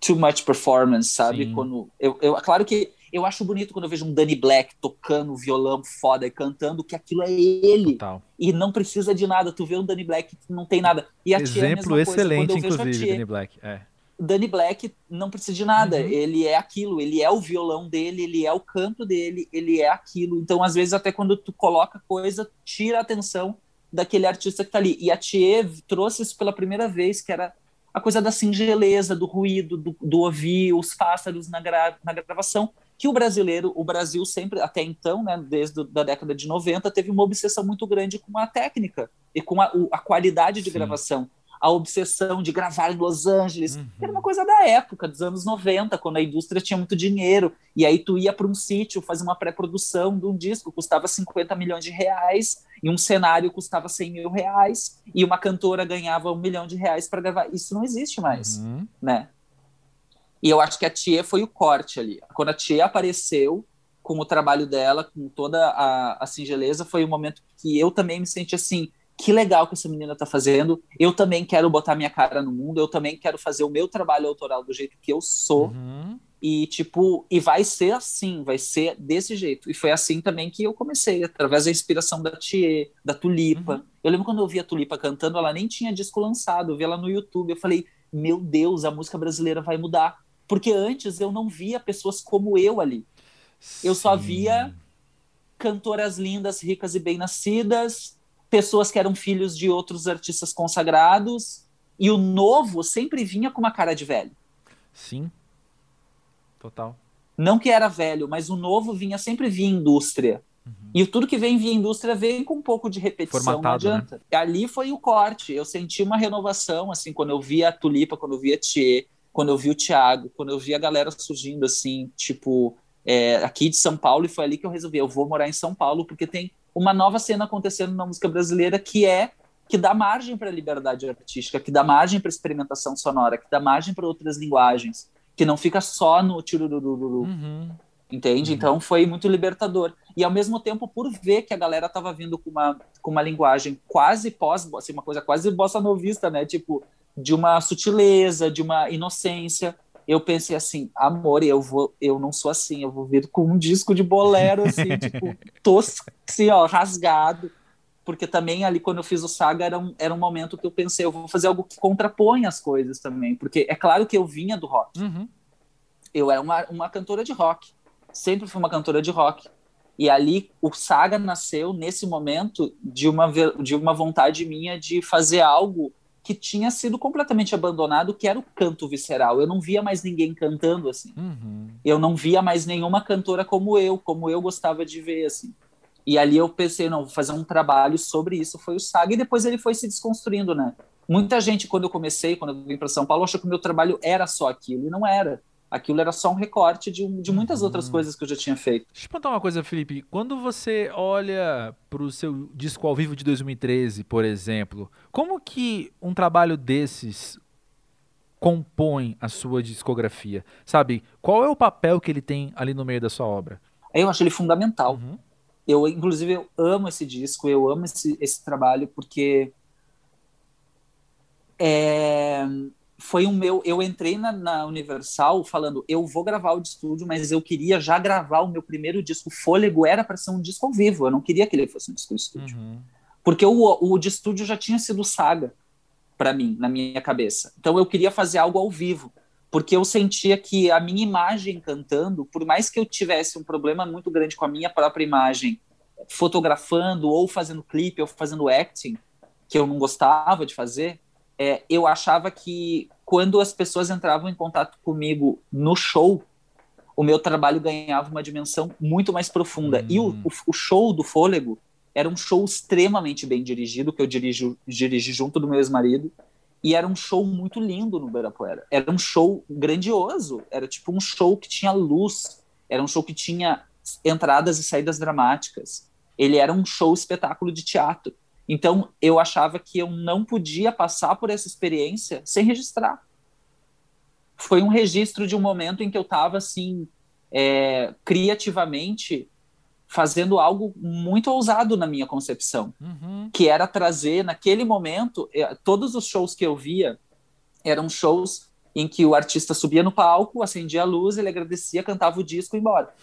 too much performance, sabe? Sim. Quando eu, eu, claro que eu acho bonito quando eu vejo um Danny Black tocando violão foda e cantando que aquilo é ele Total. e não precisa de nada. Tu vê um Danny Black que não tem nada. E a é Exemplo excelente, inclusive, Danny Black. É. Danny Black não precisa de nada. Uhum. Ele é aquilo, ele é o violão dele, ele é o canto dele, ele é aquilo. Então, às vezes, até quando tu coloca coisa, tira a atenção daquele artista que tá ali. E a Thier trouxe isso pela primeira vez, que era a coisa da singeleza, do ruído, do, do ouvir os pássaros na, gra na gravação, que o brasileiro, o Brasil sempre, até então, né, desde a década de 90, teve uma obsessão muito grande com a técnica e com a, a qualidade de Sim. gravação a obsessão de gravar em Los Angeles. Uhum. Era uma coisa da época, dos anos 90, quando a indústria tinha muito dinheiro. E aí tu ia para um sítio fazer uma pré-produção de um disco, custava 50 milhões de reais, e um cenário custava 100 mil reais, e uma cantora ganhava um milhão de reais para gravar. Isso não existe mais, Uhum. né? E eu acho que a Tia foi o corte ali. Quando a Tia apareceu com o trabalho dela, com toda a, a singeleza, foi o momento que eu também me senti assim, que legal que essa menina tá fazendo. Eu também quero botar minha cara no mundo, eu também quero fazer o meu trabalho autoral do jeito que eu sou. Uhum. E tipo, e vai ser assim, vai ser desse jeito. E foi assim também que eu comecei, através da inspiração da Thier, da Tulipa. Uhum. Eu lembro quando eu vi a Tulipa cantando, ela nem tinha disco lançado, eu vi ela no YouTube, eu falei: "Meu Deus, a música brasileira vai mudar". Porque antes eu não via pessoas como eu ali. Eu só Sim. via cantoras lindas, ricas e bem-nascidas, pessoas que eram filhos de outros artistas consagrados, e o novo sempre vinha com uma cara de velho. Sim. Total. Não que era velho, mas o novo vinha sempre via indústria. E tudo que vem via indústria vem com um pouco de repetição, Formatado, não adianta. Ali foi o corte. Eu senti uma renovação, assim, quando eu vi a Tulipa, quando eu vi a Thier, quando eu vi o Thiago, quando eu vi a galera surgindo, assim, tipo, é, aqui de São Paulo, e foi ali que eu resolvi, eu vou morar em São Paulo, porque tem uma nova cena acontecendo na música brasileira que é que dá margem para a liberdade artística, que dá margem para experimentação sonora, que dá margem para outras linguagens, que não fica só no tirurururu, Uhum. entende? Então foi muito libertador. E ao mesmo tempo, por ver que a galera tava vindo com uma, com uma linguagem quase pós, assim, uma coisa quase bossa novista, né? Tipo, de uma sutileza, de uma inocência. Eu pensei assim, amor, eu vou, eu não sou assim, eu vou vir com um disco de bolero, assim, tipo, tosco, assim, ó, rasgado. Porque também ali, quando eu fiz o Saga, era um, era um momento que eu pensei, eu vou fazer algo que contrapõe as coisas também. Porque é claro que eu vinha do rock Uhum. eu era uma, uma cantora de rock. Sempre fui uma cantora de rock. E ali o Saga nasceu nesse momento de uma, de uma vontade minha de fazer algo que tinha sido completamente abandonado, que era o canto visceral. Eu não via mais ninguém cantando assim. Uhum. Eu não via mais nenhuma cantora como eu, como eu gostava de ver assim. E ali eu pensei, não, vou fazer um trabalho sobre isso. Foi o Saga e depois ele foi se desconstruindo, né? Muita gente, quando eu comecei, quando eu vim para São Paulo, achou que o meu trabalho era só aquilo, e não era. Aquilo era só um recorte de, de muitas Uhum. outras coisas que eu já tinha feito. Deixa eu te perguntar uma coisa, Felipe. Quando você olha pro seu disco ao vivo de 2013, por exemplo, como que um trabalho desses compõe a sua discografia? Sabe? Qual é o papel que ele tem ali no meio da sua obra? Eu acho ele fundamental. Uhum. Eu, inclusive, eu amo esse disco, eu amo esse, esse trabalho, porque é, foi um meu. Eu entrei na, na Universal falando, eu vou gravar o de estúdio, mas eu queria já gravar o meu primeiro disco. Fôlego era para ser um disco ao vivo, eu não queria que ele fosse um disco de estúdio. Uhum. Porque o, o de estúdio já tinha sido saga para mim, na minha cabeça. Então eu queria fazer algo ao vivo, porque eu sentia que a minha imagem cantando, por mais que eu tivesse um problema muito grande com a minha própria imagem, fotografando ou fazendo clipe ou fazendo acting, que eu não gostava de fazer, é, eu achava que quando as pessoas entravam em contato comigo no show, o meu trabalho ganhava uma dimensão muito mais profunda. E o, Hum. o, show do Fôlego era um show extremamente bem dirigido, que eu dirijo, dirigi junto do meu ex-marido, e era um show muito lindo no Ibirapuera. Era um show grandioso, era tipo um show que tinha luz, era um show que tinha entradas e saídas dramáticas. Ele era um show espetáculo de teatro. Então, eu achava que eu não podia passar por essa experiência sem registrar. Foi um registro de um momento em que eu estava, assim, é, criativamente fazendo algo muito ousado na minha concepção, Uhum. que era trazer, naquele momento, eh, todos os shows que eu via eram shows em que o artista subia no palco, acendia a luz, ele agradecia, cantava o disco e embora.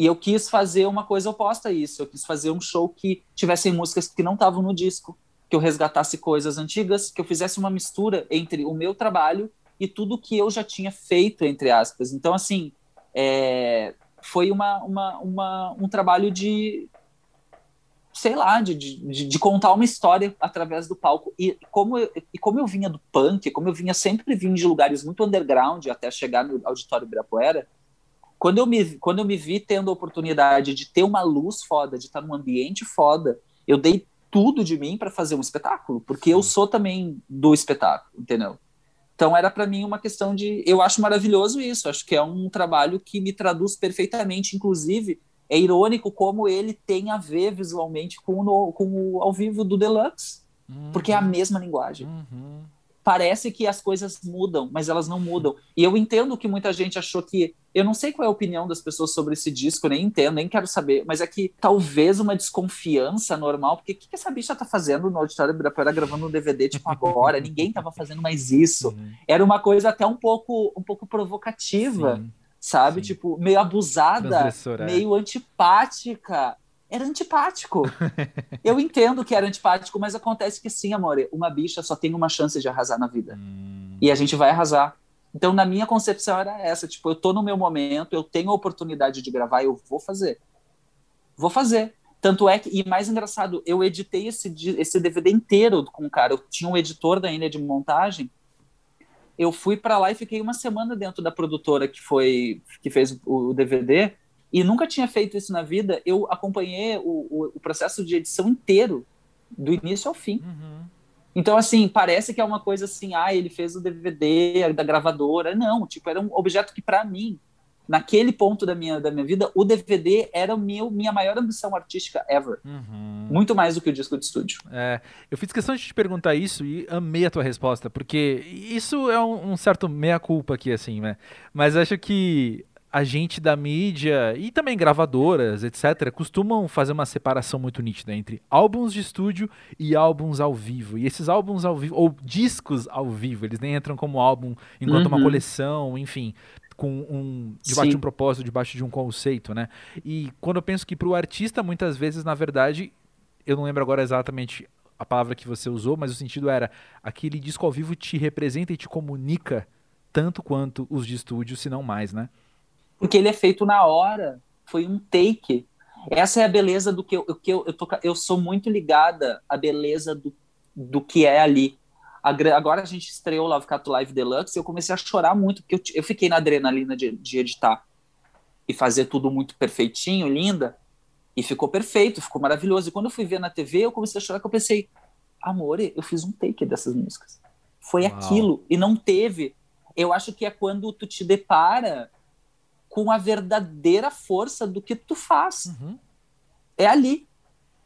E eu quis fazer uma coisa oposta a isso. Eu quis fazer um show que tivessem músicas que não estavam no disco, que eu resgatasse coisas antigas, que eu fizesse uma mistura entre o meu trabalho e tudo que eu já tinha feito, entre aspas. Então, assim, é, foi uma, uma, uma, um trabalho de, sei lá, de, de, de contar uma história através do palco. E como, eu, e como eu vinha do punk, como eu vinha sempre vindo de lugares muito underground até chegar no Auditório Ibirapuera, quando eu me, quando eu me vi tendo a oportunidade de ter uma luz foda, de estar num ambiente foda, eu dei tudo de mim para fazer um espetáculo, porque eu sou também do espetáculo, entendeu? Então era para mim uma questão de, eu acho maravilhoso isso, acho que é um trabalho que me traduz perfeitamente, inclusive é irônico como ele tem a ver visualmente com o, com o ao vivo do Deluxe, porque é a mesma linguagem. Uhum. Parece que as coisas mudam, mas elas não mudam. E eu entendo que muita gente achou que. Eu não sei qual é a opinião das pessoas sobre esse disco, nem entendo, nem quero saber, mas é que talvez uma desconfiança normal, porque o que que essa bicha tá fazendo no Auditório Ibirapuera gravando um DVD tipo agora? Ninguém tava fazendo mais isso. Uhum. Era uma coisa até um pouco, um pouco provocativa, Sim. sabe? sim. Tipo, meio abusada, é. meio antipática. Era antipático. Eu entendo que era antipático, mas acontece que sim, amor, uma bicha só tem uma chance de arrasar na vida. Hum. E a gente vai arrasar. Então, na minha concepção era essa, tipo, eu tô no meu momento, eu tenho a oportunidade de gravar, eu vou fazer. Vou fazer. Tanto é que, e mais engraçado, eu editei esse, esse DVD inteiro com o cara. Eu tinha um editor da ilha de montagem. Eu fui para lá e fiquei uma semana dentro da produtora que foi que fez o DVD e nunca tinha feito isso na vida. Eu acompanhei o, o, o processo de edição inteiro, do início ao fim. Uhum. Então, assim, parece que é uma coisa assim, ah, ele fez o DVD da gravadora. Não, tipo, era um objeto que, para mim, naquele ponto da minha, da minha vida, o DVD era o meu, minha maior ambição artística ever. Uhum. Muito mais do que o disco de estúdio. É, eu fiz questão de te perguntar isso e amei a tua resposta, porque isso é um, um certo meia-culpa aqui, assim, né? Mas acho que a gente da mídia e também gravadoras, etc., costumam fazer uma separação muito nítida entre álbuns de estúdio e álbuns ao vivo. E esses álbuns ao vivo, ou discos ao vivo, eles nem entram como álbum enquanto uma Uhum. coleção, enfim, com um debaixo de Sim. um propósito, debaixo de um conceito, né? E quando eu penso que para o artista, muitas vezes, na verdade, eu não lembro agora exatamente a palavra que você usou, mas o sentido era aquele disco ao vivo te representa e te comunica tanto quanto os de estúdio, se não mais, né? Porque ele é feito na hora. Foi um take. Essa é a beleza do que eu, que eu, eu, tô, eu sou muito ligada à beleza do, do que é ali. Agora a gente estreou Love Cat Live Deluxe e eu comecei a chorar muito, porque eu, eu fiquei na adrenalina de, de editar e fazer tudo muito perfeitinho, linda, e ficou perfeito, ficou maravilhoso. E quando eu fui ver na TV, eu comecei a chorar, que eu pensei, amor, eu fiz um take dessas músicas. Foi Uau. aquilo, e não teve. Eu acho que é quando tu te depara com a verdadeira força do que tu faz Uhum. é ali.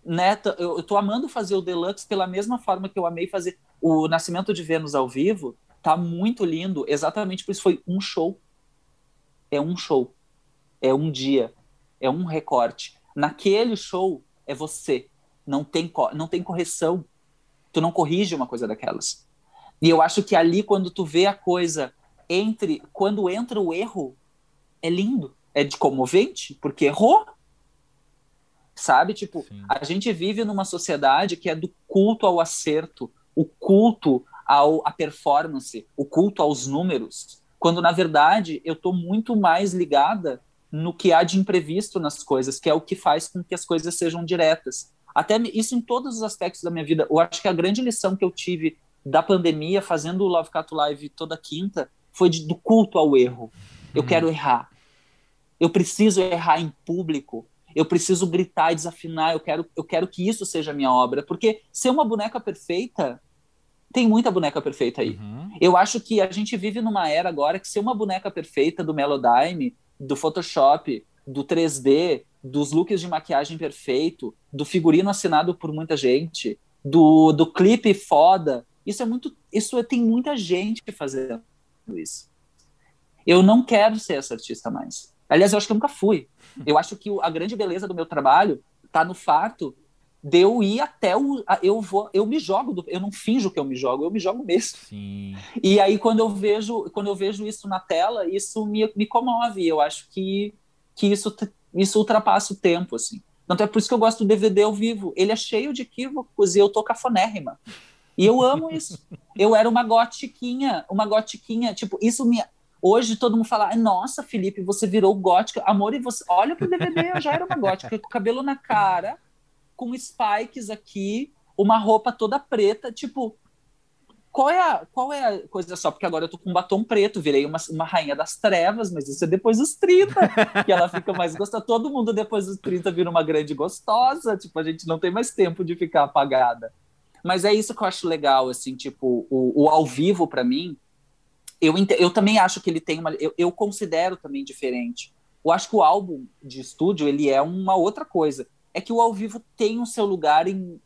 Né? Eu, eu tô amando fazer o Deluxe pela mesma forma que eu amei fazer o Nascimento de Vênus ao vivo. Tá muito lindo, exatamente por isso foi um show. É um show. É um dia. É um recorte. Naquele show é você. Não tem, não tem correção. Tu não corrige uma coisa daquelas. E eu acho que ali, quando tu vê a coisa entre. Quando entra o erro, é lindo. É de comovente, porque errou. Sabe? Tipo, Sim. a gente vive numa sociedade que é do culto ao acerto, o culto ao, à performance, o culto aos números, quando na verdade eu estou muito mais ligada no que há de imprevisto nas coisas, que é o que faz com que as coisas sejam diretas. Até isso em todos os aspectos da minha vida. Eu acho que a grande lição que eu tive da pandemia, fazendo o Love Cat Live toda quinta, foi de- do culto ao erro. Eu Uhum. quero errar. Eu preciso errar em público. Eu preciso gritar e desafinar. Eu quero, eu quero que isso seja a minha obra. Porque ser uma boneca perfeita, tem muita boneca perfeita aí. Uhum. Eu acho que a gente vive numa era agora que ser uma boneca perfeita do Melodyne, do Photoshop, do 3D, dos looks de maquiagem perfeito, do figurino assinado por muita gente, do, do clipe foda. Isso é muito. Isso é, tem muita gente fazendo isso. Eu não quero ser essa artista mais. Aliás, eu acho que eu nunca fui. Eu acho que a grande beleza do meu trabalho está no fato de eu ir até o. Eu vou, eu me jogo, do, eu não finjo que eu me jogo, eu me jogo mesmo. Sim. E aí, quando eu vejo, quando eu vejo isso na tela, isso me, me comove. Eu acho que, que isso, isso ultrapassa o tempo, assim. Tanto é por isso que eu gosto do DVD ao vivo. Ele é cheio de equívocos e eu tô cafonérrima. E eu amo isso. Eu era uma gotiquinha, uma gotiquinha. Tipo, isso me. Hoje todo mundo fala, nossa, Felipe, você virou gótica. Amor, e você. Olha pro DVD, eu já era uma gótica, com cabelo na cara com spikes aqui, uma roupa toda preta, tipo, qual é a, qual é a coisa só? Porque agora eu tô com um batom preto, virei uma, uma rainha das trevas, mas isso é depois dos 30, que ela fica mais gostosa. Todo mundo depois dos 30 vira uma grande gostosa, tipo, a gente não tem mais tempo de ficar apagada. Mas é isso que eu acho legal, assim, tipo, o, o ao vivo para mim, eu, eu também acho que ele tem uma. Eu, eu considero também diferente. Eu acho que o álbum de estúdio, ele é uma outra coisa é que o ao vivo tem o seu lugar em,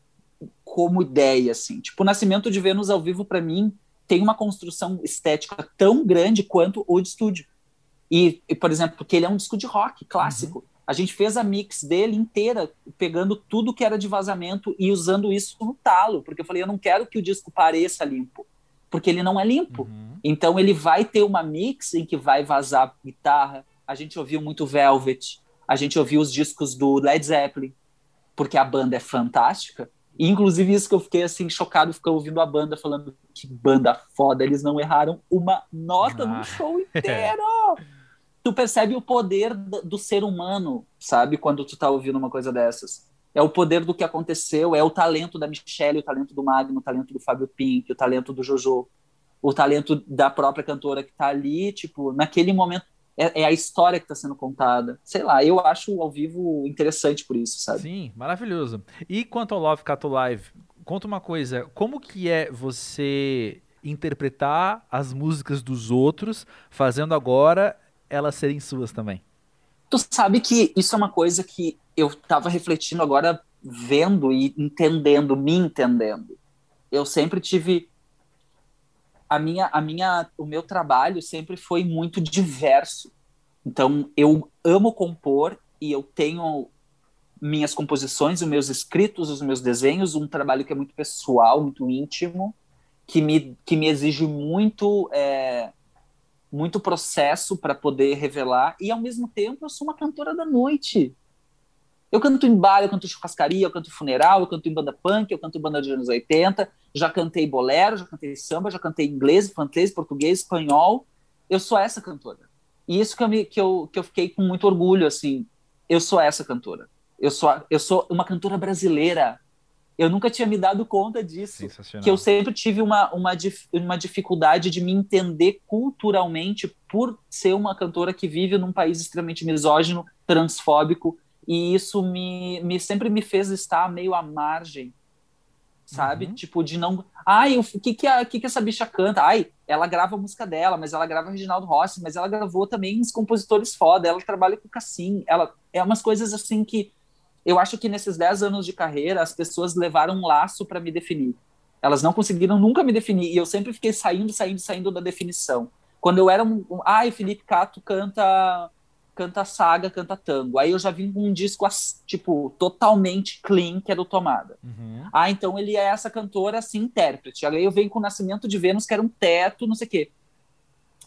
como ideia, assim. Tipo, o Nascimento de Vênus ao vivo, para mim, tem uma construção estética tão grande quanto o de estúdio. E, e, por exemplo, porque ele é um disco de rock clássico. Uhum. A gente fez a mix dele inteira, pegando tudo que era de vazamento e usando isso no talo, porque eu falei, eu não quero que o disco pareça limpo, porque ele não é limpo. Uhum. Então ele vai ter uma mix em que vai vazar guitarra. A gente ouviu muito Velvet, a gente ouviu os discos do Led Zeppelin, porque a banda é fantástica. E, inclusive, isso que eu fiquei assim, chocado, ficar ouvindo a banda falando que banda foda, eles não erraram uma nota ah. no show inteiro. tu percebe o poder do ser humano, sabe, quando tu tá ouvindo uma coisa dessas. É o poder do que aconteceu, é o talento da Michelle, o talento do Magno, o talento do Fábio Pink, o talento do Jojo, o talento da própria cantora que tá ali, tipo, naquele momento é, é a história que está sendo contada. Sei lá, eu acho ao vivo interessante por isso, sabe? Sim, maravilhoso. E quanto ao Love Cato Live, conta uma coisa, como que é você interpretar as músicas dos outros, fazendo agora elas serem suas também? Tu sabe que isso é uma coisa que eu estava refletindo agora, vendo e entendendo, me entendendo. Eu sempre tive a minha, a minha, o meu trabalho sempre foi muito diverso. Então, eu amo compor e eu tenho minhas composições, os meus escritos, os meus desenhos, um trabalho que é muito pessoal, muito íntimo, que me, que me exige muito, é, muito processo para poder revelar, e ao mesmo tempo eu sou uma cantora da noite. Eu canto em bar, eu canto churrascaria, eu canto funeral, eu canto em banda punk, eu canto em banda de anos 80, já cantei bolero, já cantei samba, já cantei inglês, francês, português, espanhol. Eu sou essa cantora. E isso que eu, me, que eu, que eu fiquei com muito orgulho, assim, eu sou essa cantora. Eu sou, eu sou uma cantora brasileira. Eu nunca tinha me dado conta disso. Que eu sempre tive uma, uma, uma dificuldade de me entender culturalmente por ser uma cantora que vive num país extremamente misógino, transfóbico, e isso me, me sempre me fez estar meio à margem, sabe? Uhum. Tipo, de não. Ai, o que que, a, que que essa bicha canta? Ai, ela grava a música dela, mas ela grava Reginaldo Rossi, mas ela gravou também os compositores foda, ela trabalha com Cassim, ela é umas coisas assim que eu acho que nesses 10 anos de carreira as pessoas levaram um laço para me definir. Elas não conseguiram nunca me definir e eu sempre fiquei saindo, saindo, saindo da definição. Quando eu era um, um ai, Felipe Cato canta canta saga, canta tango. Aí eu já vim com um disco, tipo, totalmente clean, que é do Tomada. Uhum. Ah, então ele é essa cantora, assim, intérprete. Aí eu venho com o Nascimento de Vênus, que era um teto, não sei o quê.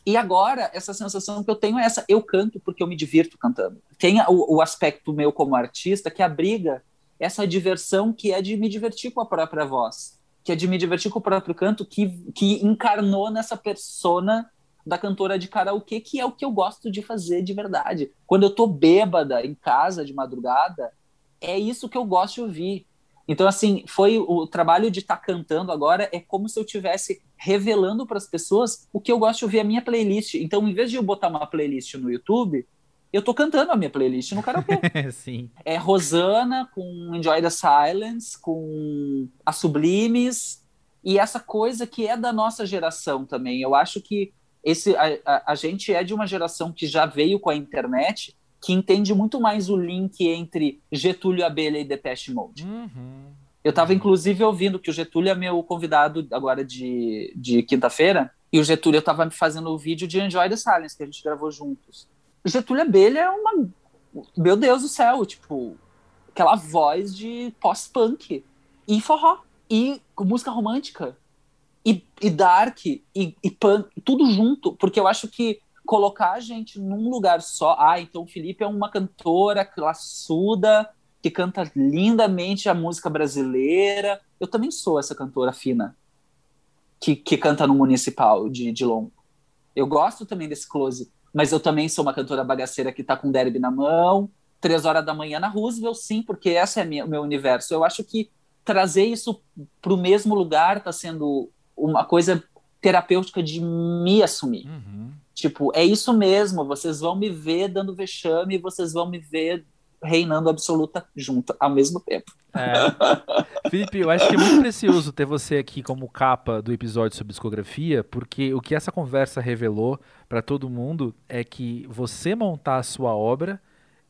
E agora, essa sensação que eu tenho é essa: eu canto porque eu me divirto cantando. Tem o, o aspecto meu como artista que abriga essa diversão que é de me divertir com a própria voz, que é de me divertir com o próprio canto, que, que encarnou nessa persona da cantora de karaokê, que é o que eu gosto de fazer de verdade. Quando eu tô bêbada em casa de madrugada, é isso que eu gosto de ouvir. Então, assim, foi o trabalho de estar tá cantando agora é como se eu tivesse revelando para as pessoas o que eu gosto de ouvir a minha playlist. Então, em vez de eu botar uma playlist no YouTube, eu tô cantando a minha playlist no karaokê. Sim. É Rosana com Enjoy the Silence, com as Sublimes e essa coisa que é da nossa geração também. Eu acho que esse a, a, a, gente é de uma geração que já veio com a internet que entende muito mais o link entre Getúlio Abelha e Depeche Mode. Uhum. Eu estava, inclusive, ouvindo que o Getúlio é meu convidado agora de, de quinta-feira, e o Getúlio estava fazendo o vídeo de Enjoy the Silence, que a gente gravou juntos. Getúlio Abelha é uma. Meu Deus do céu, tipo, aquela voz de pós-punk, e forró, e música romântica, e, e dark, e, e punk, tudo junto, porque eu acho que colocar a gente num lugar só. Ah, então o Felipe é uma cantora classuda que canta lindamente a música brasileira. Eu também sou essa cantora fina que, que canta no municipal de, de Long. Eu gosto também desse close, mas eu também sou uma cantora bagaceira que tá com derby na mão, três horas da manhã na Roosevelt, sim, porque esse é o meu universo. Eu acho que trazer isso para o mesmo lugar tá sendo uma coisa terapêutica de me assumir. Uhum. Tipo, é isso mesmo, vocês vão me ver dando vexame, vocês vão me ver reinando absoluta junto ao mesmo tempo. É. Felipe, eu acho que é muito precioso ter você aqui como capa do episódio sobre discografia, porque o que essa conversa revelou para todo mundo é que você montar a sua obra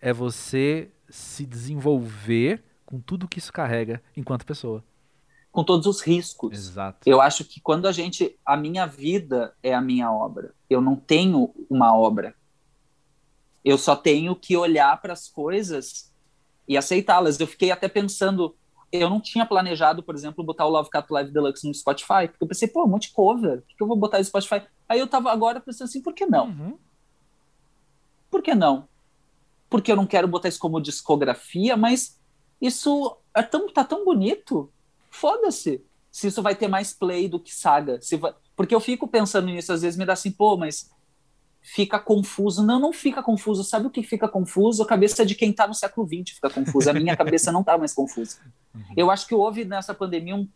é você se desenvolver com tudo que isso carrega enquanto pessoa. Com todos os riscos. Exato. Eu acho que quando a gente. A minha vida é a minha obra. Eu não tenho uma obra. Eu só tenho que olhar para as coisas e aceitá-las. Eu fiquei até pensando, eu não tinha planejado, por exemplo, botar o Love Cat Live Deluxe no Spotify, porque eu pensei, pô, um monte de cover, por que eu vou botar no Spotify? Aí eu tava agora pensando assim, por que não? Uhum. Por que não? Porque eu não quero botar isso como discografia, mas isso é tão, tá tão bonito. Foda-se se isso vai ter mais play do que saga. Se vai... Porque eu fico pensando nisso, às vezes me dá assim, pô, mas fica confuso. Não, não fica confuso. Sabe o que fica confuso? A cabeça de quem está no século XX fica confusa. A minha cabeça não está mais confusa. Uhum. Eu acho que houve nessa pandemia um,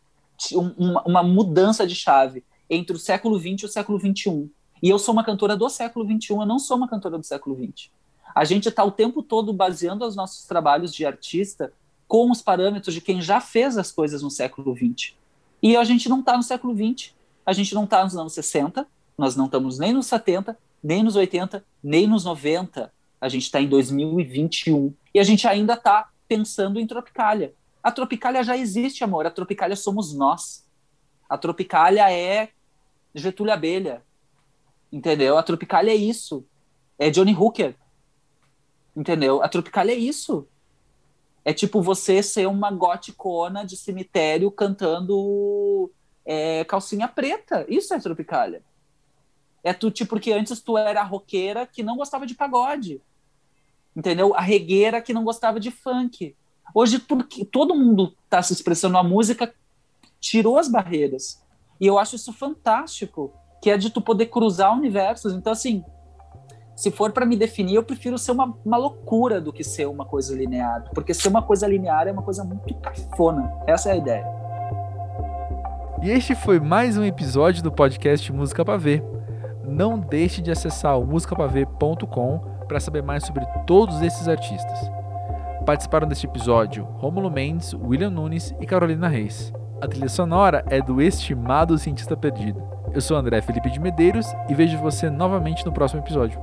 um, uma, uma, mudança de chave entre o século XX e o século XXI. E eu sou uma cantora do século XXI, eu não sou uma cantora do século XX. A gente está o tempo todo baseando os nossos trabalhos de artista com os parâmetros de quem já fez as coisas no século XX. E a gente não está no século XX, a gente não está nos anos 60, nós não estamos nem nos 70, nem nos 80, nem nos 90. A gente está em 2021 e a gente ainda está pensando em Tropicália. A Tropicália já existe, amor. A Tropicália somos nós. A Tropicália é Getúlio Abelha. Entendeu? A Tropicália é isso. É Johnny Hooker. Entendeu? A Tropicália é isso. É tipo você ser uma goticona de cemitério cantando é, calcinha preta. Isso é Tropicália. É tu, tipo, porque antes tu era roqueira que não gostava de pagode. Entendeu? A regueira que não gostava de funk. Hoje, porque todo mundo está se expressando a música, tirou as barreiras. E eu acho isso fantástico, que é de tu poder cruzar universos. Então, assim, se for para me definir, eu prefiro ser uma, uma loucura do que ser uma coisa linear. Porque ser uma coisa linear é uma coisa muito cafona. Essa é a ideia. E este foi mais um episódio do podcast Música para Ver não deixe de acessar o para saber mais sobre todos esses artistas. Participaram deste episódio Romulo Mendes, William Nunes e Carolina Reis. A trilha sonora é do estimado Cientista Perdido. Eu sou André Felipe de Medeiros e vejo você novamente no próximo episódio.